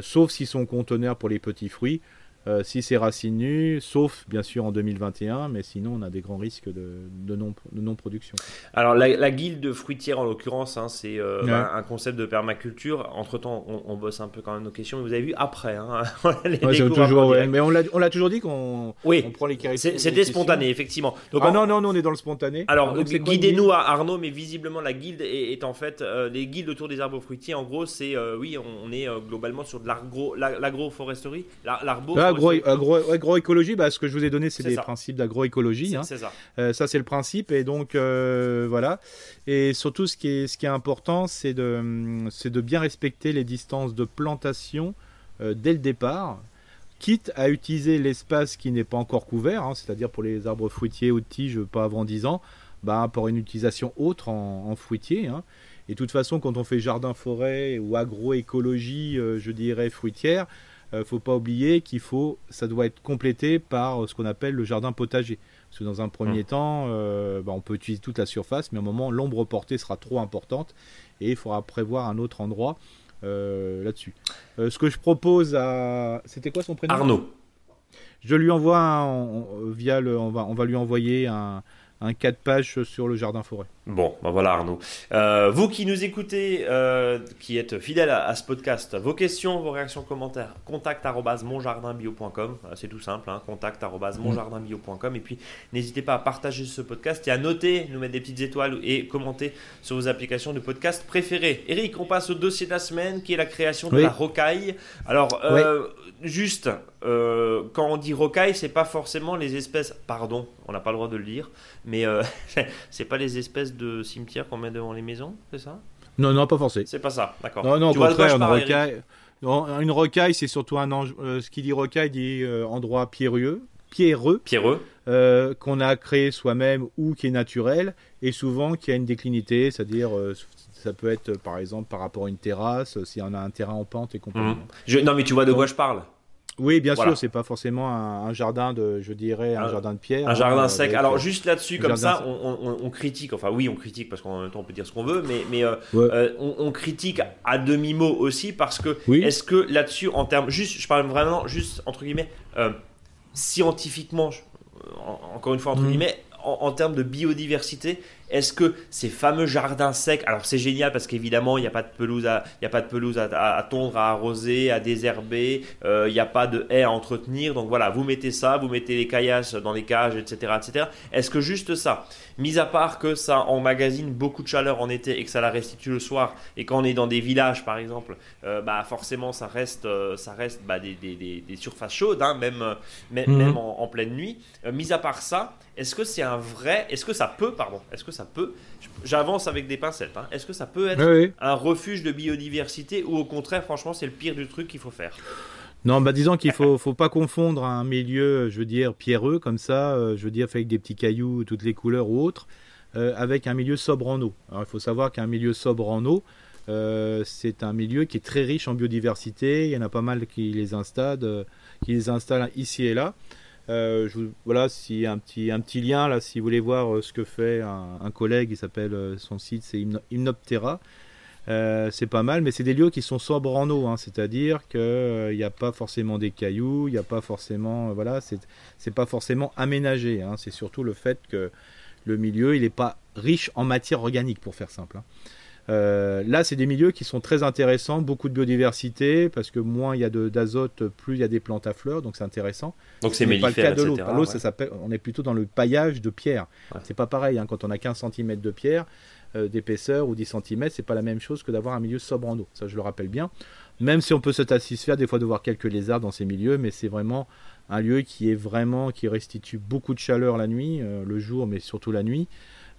sauf s'ils sont conteneurs pour les petits fruits. Euh, si c'est racines nues, sauf bien sûr en 2021, mais sinon on a des grands risques de, de non-production. Alors la, guilde fruitière en l'occurrence, hein, c'est euh, un concept de permaculture. Entre-temps, on, bosse un peu quand même nos questions, vous avez vu après. Hein, [laughs] toujours, mais on l'a toujours dit qu'on on prend les C'était spontané, effectivement. Donc, ah non, non, nous on est dans le spontané. Alors guidez-nous à Arnaud, mais visiblement la guilde est, en fait, les guildes autour des arbres fruitiers, en gros, c'est, oui, on, est globalement sur de l'agroforesterie, l'arbo agroécologie, bah, ce que je vous ai donné, c'est des principes d'agroécologie. Hein. ça. Euh, ça, c'est le principe. Et donc, euh, voilà. Et surtout, ce qui est, ce qui est important, c'est de, de bien respecter les distances de plantation euh, dès le départ quitte à utiliser l'espace qui n'est pas encore couvert, hein, c'est-à-dire pour les arbres fruitiers ou de tiges pas avant 10 ans, bah, pour une utilisation autre en, fruitier. Hein. Et de toute façon, quand on fait jardin-forêt ou agroécologie, je dirais fruitière, ne faut pas oublier qu'il faut, ça doit être complété par ce qu'on appelle le jardin potager. Parce que dans un premier mmh. temps, bah, on peut utiliser toute la surface, mais à un moment, l'ombre portée sera trop importante et il faudra prévoir un autre endroit là-dessus. ce que je propose à. C'était quoi son prénom? Arnaud. Je lui envoie via le, on va, on va lui envoyer un, un 4 pages sur le jardin forêt. Bon, ben voilà Arnaud. Euh, vous qui nous écoutez, euh, qui êtes fidèles à, ce podcast, vos questions, vos réactions, commentaires, contact monjardinbio.com, euh, c'est tout simple, hein, contact monjardinbio.com et puis n'hésitez pas à partager ce podcast et à noter, nous mettre des petites étoiles et commenter sur vos applications de podcast préférées. Eric, on passe au dossier de la semaine qui est la création de la rocaille. Alors, juste, quand on dit rocaille, c'est pas forcément les espèces, pardon, on n'a pas le droit de le dire, mais euh, [laughs] c'est pas les espèces de cimetières qu'on met devant les maisons, c'est ça? Non, non, pas forcément. C'est pas ça, d'accord. Non, non, au contraire, une rocaille, une rocaille, c'est surtout un ange, euh, ce qui dit rocaille dit euh, endroit pierreux, pierreux, pierreux. qu'on a créé soi-même ou qui est naturel, et souvent qui a une déclinité, c'est-à-dire ça peut être par exemple par rapport à une terrasse, si on a un terrain en pente et compagnie. Mhm. non, mais tu vois de quoi je parle oui, bien sûr, c'est pas forcément un, jardin de, je dirais, un, jardin de pierre. Un jardin hein, sec. Alors juste là-dessus, comme ça, on, critique. Enfin, oui, on critique parce qu'en même temps, on peut dire ce qu'on veut, mais, mais euh, euh, on, critique à demi mot aussi parce que est-ce que là-dessus, en termes, juste, je parle vraiment juste entre guillemets euh, scientifiquement, encore une fois entre mmh. guillemets, en, termes de biodiversité, est-ce que ces fameux jardins secs, alors c'est génial parce qu'évidemment il n'y a pas de pelouse, à, il y a pas de pelouse à, tondre, à arroser, à désherber, euh, il n'y a pas de haies à entretenir, donc voilà, vous mettez ça, vous mettez les caillasses dans les cages, etc., etc. Est-ce que juste ça, mis à part que ça emmagasine beaucoup de chaleur en été et que ça la restitue le soir, et quand on est dans des villages par exemple, euh, bah forcément ça reste, euh, ça reste bah, des, des, des, surfaces chaudes, hein, même, même, mhm. en, en, pleine nuit. mis à part ça, est-ce que c'est un vrai, est-ce que ça peut, pardon, est-ce que ça peut, j'avance avec des pincettes, hein, est-ce que ça peut être un refuge de biodiversité ou au contraire, franchement, c'est le pire du truc qu'il faut faire? Non, bah disons qu'il faut, faut pas confondre un milieu, je veux dire, pierreux comme ça, euh, je veux dire, fait avec des petits cailloux, toutes les couleurs ou autres, euh, avec un milieu sobre en eau. Alors il faut savoir qu'un milieu sobre en eau, euh, c'est un milieu qui est très riche en biodiversité. Il y en a pas mal qui les installent, qui les installent ici et là. Euh, voilà, si un petit, un petit lien là, si vous voulez voir euh, ce que fait un, collègue, il s'appelle euh, son site, c'est Hymnoptera. c'est pas mal, mais c'est des lieux qui sont sobres en eau, hein, c'est-à-dire qu'il n'y a pas forcément des cailloux, il n'y a pas forcément, voilà, c'est pas forcément aménagé. Hein, c'est surtout le fait que le milieu, il n'est pas riche en matière organique, pour faire simple. Hein. Euh, là, c'est des milieux qui sont très intéressants, beaucoup de biodiversité, parce que moins il y a d'azote, plus il y a des plantes à fleurs, donc c'est intéressant. Donc c'est pas le cas de l'eau. L'eau, on est plutôt dans le paillage de pierre. C'est pas pareil, hein, quand on a 15 cm de pierre euh, d'épaisseur ou 10 cm, c'est pas la même chose que d'avoir un milieu sobre en eau. Ça, je le rappelle bien. Même si on peut se satisfaire des fois de voir quelques lézards dans ces milieux, mais c'est vraiment un lieu qui est vraiment, qui restitue beaucoup de chaleur la nuit, euh, le jour, mais surtout la nuit.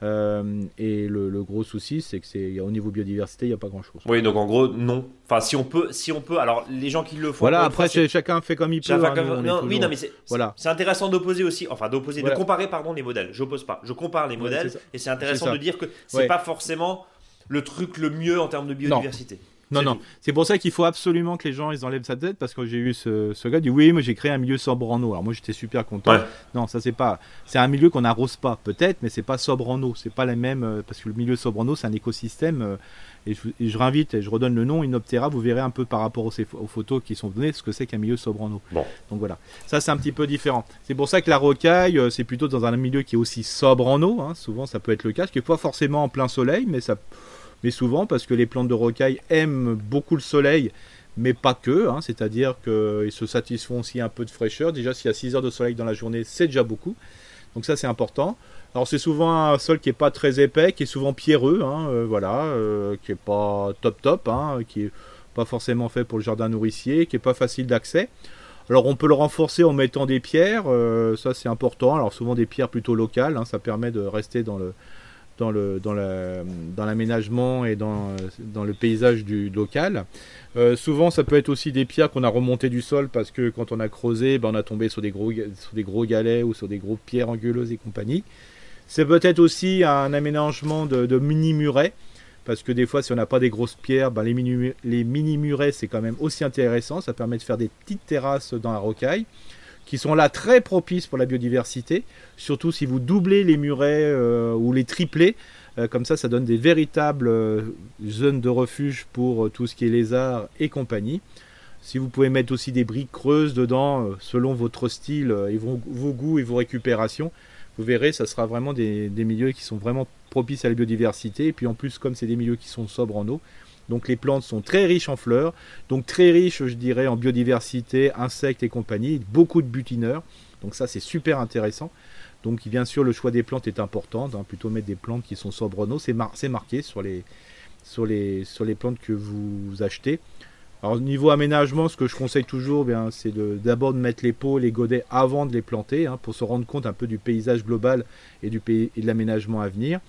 Euh, et le, gros souci, c'est que c'est au niveau biodiversité, il n'y a pas grand-chose. Oui, donc en gros, non. Enfin, si on peut, si on peut. Alors, les gens qui le font. Voilà. Après, chacun fait comme il peut. Hein, non, oui, non, mais c'est voilà. c'est intéressant d'opposer aussi, enfin d'opposer, de comparer, pardon, les modèles. J'oppose pas. Je compare les modèles, et c'est intéressant de dire que c'est pas forcément le truc le mieux en termes de biodiversité. Non, non. C'est pour ça qu'il faut absolument que les gens ils enlèvent sa tête parce que j'ai eu ce, ce gars dit oui, moi j'ai créé un milieu sobre en eau. Alors moi j'étais super content. Non, ça c'est pas. C'est un milieu qu'on n'arrose pas peut-être, mais c'est pas sobre en eau. C'est pas la même euh, parce que le milieu sobre en eau c'est un écosystème. Euh, et je, je réinvite et je redonne le nom Inoptera. Vous verrez un peu par rapport aux, aux photos qui sont données ce que c'est qu'un milieu sobre en eau. Bon. Donc voilà. Ça c'est un petit peu différent. C'est pour ça que la rocaille euh, c'est plutôt dans un milieu qui est aussi sobre en eau. Hein. Souvent ça peut être le cas, ce qui n'est pas forcément en plein soleil, mais ça mais souvent parce que les plantes de rocaille aiment beaucoup le soleil, mais pas que, hein. c'est-à-dire qu'ils se satisfont aussi un peu de fraîcheur. Déjà, s'il y a 6 heures de soleil dans la journée, c'est déjà beaucoup. Donc ça, c'est important. Alors c'est souvent un sol qui est pas très épais, qui est souvent pierreux, hein, euh, voilà, euh, qui est pas top top, hein, qui est pas forcément fait pour le jardin nourricier, qui est pas facile d'accès. Alors on peut le renforcer en mettant des pierres, euh, ça c'est important. Alors souvent des pierres plutôt locales, ça permet de rester dans le, dans le dans dans l'aménagement et dans, dans le paysage du local. Euh, souvent, ça peut être aussi des pierres qu'on a remontées du sol parce que quand on a creusé, ben, on a tombé sur des gros sur des gros galets ou sur des gros pierres anguleuses et compagnie. C'est peut-être aussi un aménagement de, de mini murets parce que des fois, si on n'a pas des grosses pierres, ben, les, mini, les mini murets, c'est quand même aussi intéressant. Ça permet de faire des petites terrasses dans la rocaille, qui sont là très propices pour la biodiversité, surtout si vous doublez les murets euh, ou les triplez. Euh, comme ça, ça donne des véritables euh, zones de refuge pour tout ce qui est lézards et compagnie. Si vous pouvez mettre aussi des briques creuses dedans, selon votre style et vos, goûts et vos récupérations, vous verrez, ça sera vraiment des, milieux qui sont vraiment propices à la biodiversité. Et puis en plus, comme c'est des milieux qui sont sobres en eau, donc les plantes sont très riches en fleurs, donc très riches, je dirais, en biodiversité, insectes et compagnie, beaucoup de butineurs. Donc ça, c'est super intéressant. Donc bien sûr, le choix des plantes est important. Hein, plutôt mettre des plantes qui sont sobres en. C'est marqué sur les, plantes que vous achetez. Alors niveau aménagement, ce que je conseille toujours, bien, c'est d'abord de, mettre les pots, les godets avant de les planter, hein, pour se rendre compte un peu du paysage global et, du pays, et de l'aménagement à venir.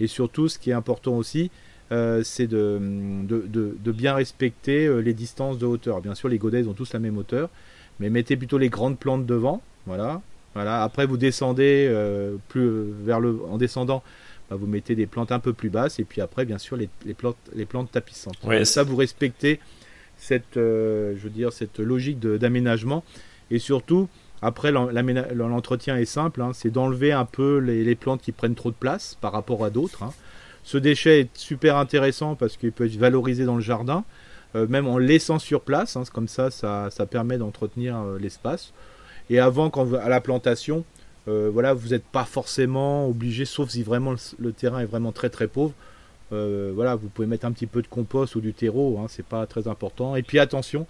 Et surtout, ce qui est important aussi, euh, c'est de, de, bien respecter euh, les distances de hauteur. Bien sûr, les godets ont tous la même hauteur, mais mettez plutôt les grandes plantes devant. Voilà. Voilà. Après, vous descendez euh, plus vers le, en descendant, bah, vous mettez des plantes un peu plus basses, et puis après, bien sûr, les, plantes, les plantes tapissantes. Ouais, ça, vous respectez cette, euh, je veux dire, cette logique d'aménagement. Et surtout, après, l'entretien est simple, hein, c'est d'enlever un peu les, plantes qui prennent trop de place par rapport à d'autres. Hein. Ce déchet est super intéressant parce qu'il peut être valorisé dans le jardin, euh, même en laissant sur place. Hein, comme ça, ça, permet d'entretenir euh, l'espace. Et avant, quand à la plantation, voilà, vous n'êtes pas forcément obligé, sauf si vraiment le terrain est vraiment très très pauvre, euh, voilà, vous pouvez mettre un petit peu de compost ou du terreau, hein, c'est pas très important. Et puis attention,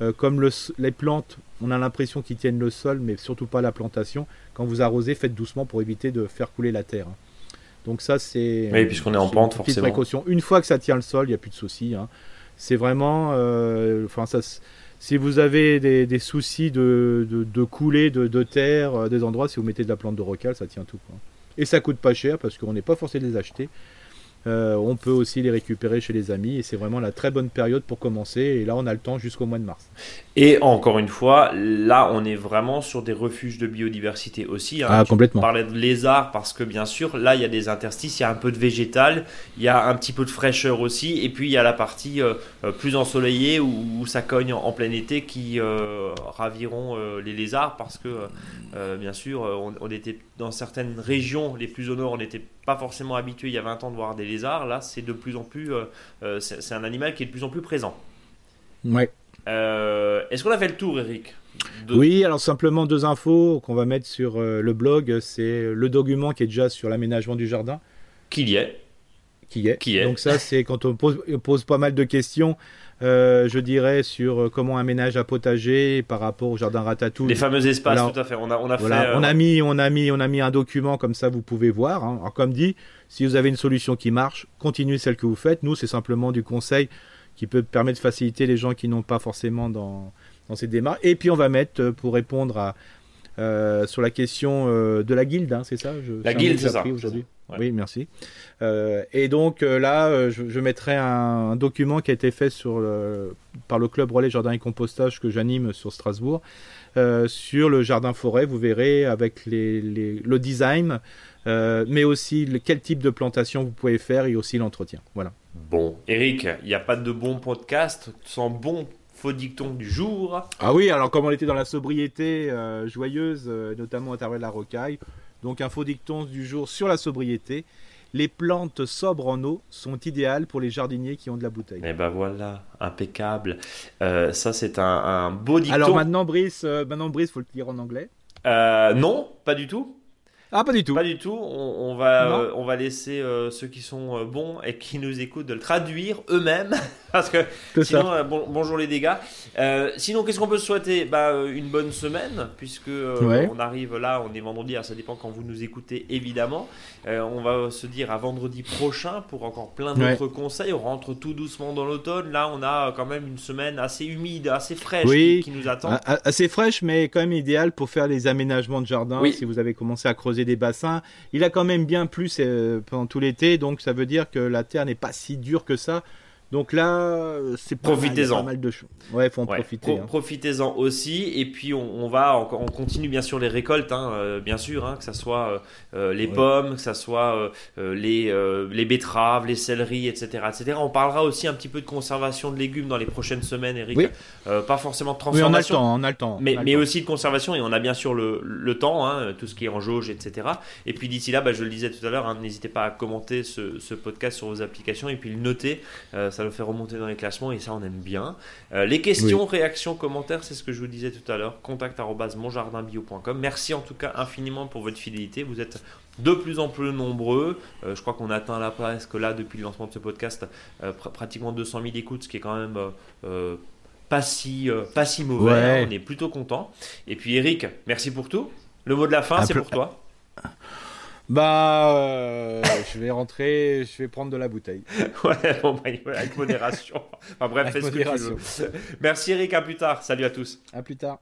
euh, comme les plantes, on a l'impression qu'ils tiennent le sol, mais surtout pas la plantation. Quand vous arrosez, faites doucement pour éviter de faire couler la terre. Hein. Donc ça, c'est. Oui, puisqu'on est en pente, forcément. précaution. Une fois que ça tient le sol, il n'y a plus de soucis. Hein. C'est vraiment, euh, enfin ça. Si vous avez des, soucis de, de, couler de, terre, des endroits, si vous mettez de la plante de rocal, ça tient tout. Et ça coûte pas cher parce qu'on n'est pas forcé de les acheter. Euh, on peut aussi les récupérer chez les amis et c'est vraiment la très bonne période pour commencer. Et là, on a le temps jusqu'au mois de mars. Et encore une fois, là, on est vraiment sur des refuges de biodiversité aussi. Hein. Ah, complètement. On parlait de lézards parce que bien sûr, là, il y a des interstices, il y a un peu de végétal, il y a un petit peu de fraîcheur aussi, et puis il y a la partie euh, euh, plus ensoleillée où, ça cogne en, plein été qui raviront les lézards parce que bien sûr, on, était dans certaines régions les plus au nord, on n'était pas forcément habitué il y a 20 ans de voir des lézards. Là, c'est de plus en plus, euh, euh, c'est un animal qui est de plus en plus présent. Ouais. Euh, est-ce qu'on a fait le tour, Eric Oui, alors simplement deux infos qu'on va mettre sur le blog. C'est le document qui est déjà sur l'aménagement du jardin. Qu'il y est. Qui est. Qui est. Donc ça, c'est quand on pose, on pose, pas mal de questions. Euh, je dirais, sur euh, comment un potager par rapport au jardin ratatouille. Les fameux espaces, tout à fait. On a, on a fait, on a mis, on a mis, on a mis un document comme ça, vous pouvez voir. Hein. Alors comme dit, si vous avez une solution qui marche, continuez celle que vous faites. Nous, c'est simplement du conseil qui peut permettre de faciliter les gens qui n'ont pas forcément dans, dans ces démarches. Et puis on va mettre euh, pour répondre à sur la question de la guilde, hein, c'est ça La guilde, c'est ça. aujourd'hui. Oui, merci. Euh, et donc euh, là, euh, je, mettrai un, document qui a été fait sur par le club relais jardin et compostage que j'anime sur Strasbourg sur le jardin forêt. Vous verrez avec les, le design, mais aussi quel type de plantation vous pouvez faire et aussi l'entretien. Voilà. Bon, Eric, il n'y a pas de bon podcast sans bon faux dicton du jour. Ah oui, alors comme on était dans la sobriété joyeuse, notamment à travers de la rocaille. Donc un faux dicton du jour sur la sobriété. Les plantes sobres en eau sont idéales pour les jardiniers qui ont de la bouteille. Et eh ben voilà, impeccable. Euh, ça c'est un, beau dicton. Alors maintenant Brice, euh, maintenant Brice, faut le dire en anglais. Euh, non, pas du tout. Ah, pas du tout. Pas du tout. On, va, euh, on va laisser euh, ceux qui sont euh, bons et qui nous écoutent de le traduire eux-mêmes. [laughs] Parce que sinon, bonjour les dégâts. sinon, qu'est-ce qu'on peut souhaiter? Bah, Une bonne semaine, puisque on arrive là, on est vendredi, ça dépend quand vous nous écoutez évidemment. on va se dire à vendredi prochain pour encore plein d'autres conseils. On rentre tout doucement dans l'automne. Là, on a quand même une semaine assez humide, assez fraîche qui, nous attend. assez fraîche, mais quand même idéale pour faire les aménagements de jardin. Si vous avez commencé à creuser des bassins. Il a quand même bien plu pendant tout l'été, donc ça veut dire que la terre n'est pas si dure que ça. Donc là, c'est profitez-en. Pas mal de choses. Ouais, faut en profiter. Hein. Profitez-en aussi. Et puis on, va, on, continue bien sûr les récoltes, hein, euh, bien sûr, hein, que ce soit euh, euh, les pommes, que ce soit les, les betteraves, les céleris, etc., etc. On parlera aussi un petit peu de conservation de légumes dans les prochaines semaines, Eric. Oui. pas forcément de transformation. Oui, on a le temps, Mais, mais aussi de conservation et on a bien sûr le, le temps, tout ce qui est en jauge, etc. Et puis d'ici là, bah, je le disais tout à l'heure, n'hésitez pas à commenter ce, ce, podcast sur vos applications et puis le noter. ça le fait remonter dans les classements et ça on aime bien. Euh, les questions, réactions, commentaires, c'est ce que je vous disais tout à l'heure. Contact monjardinbio.com. Merci en tout cas infiniment pour votre fidélité. Vous êtes de plus en plus nombreux. Euh, je crois qu'on atteint la presque là depuis le lancement de ce podcast euh, pratiquement 200 000 écoutes, ce qui est quand même pas si pas si mauvais. On est plutôt content. Et puis Eric, merci pour tout. Le mot de la fin, c'est pour toi. Bah, euh, je vais rentrer, je vais prendre de la bouteille. [laughs] ouais, bon, bah, avec modération. Enfin bref, fais ce que tu veux. Merci Eric, à plus tard. Salut à tous. À plus tard.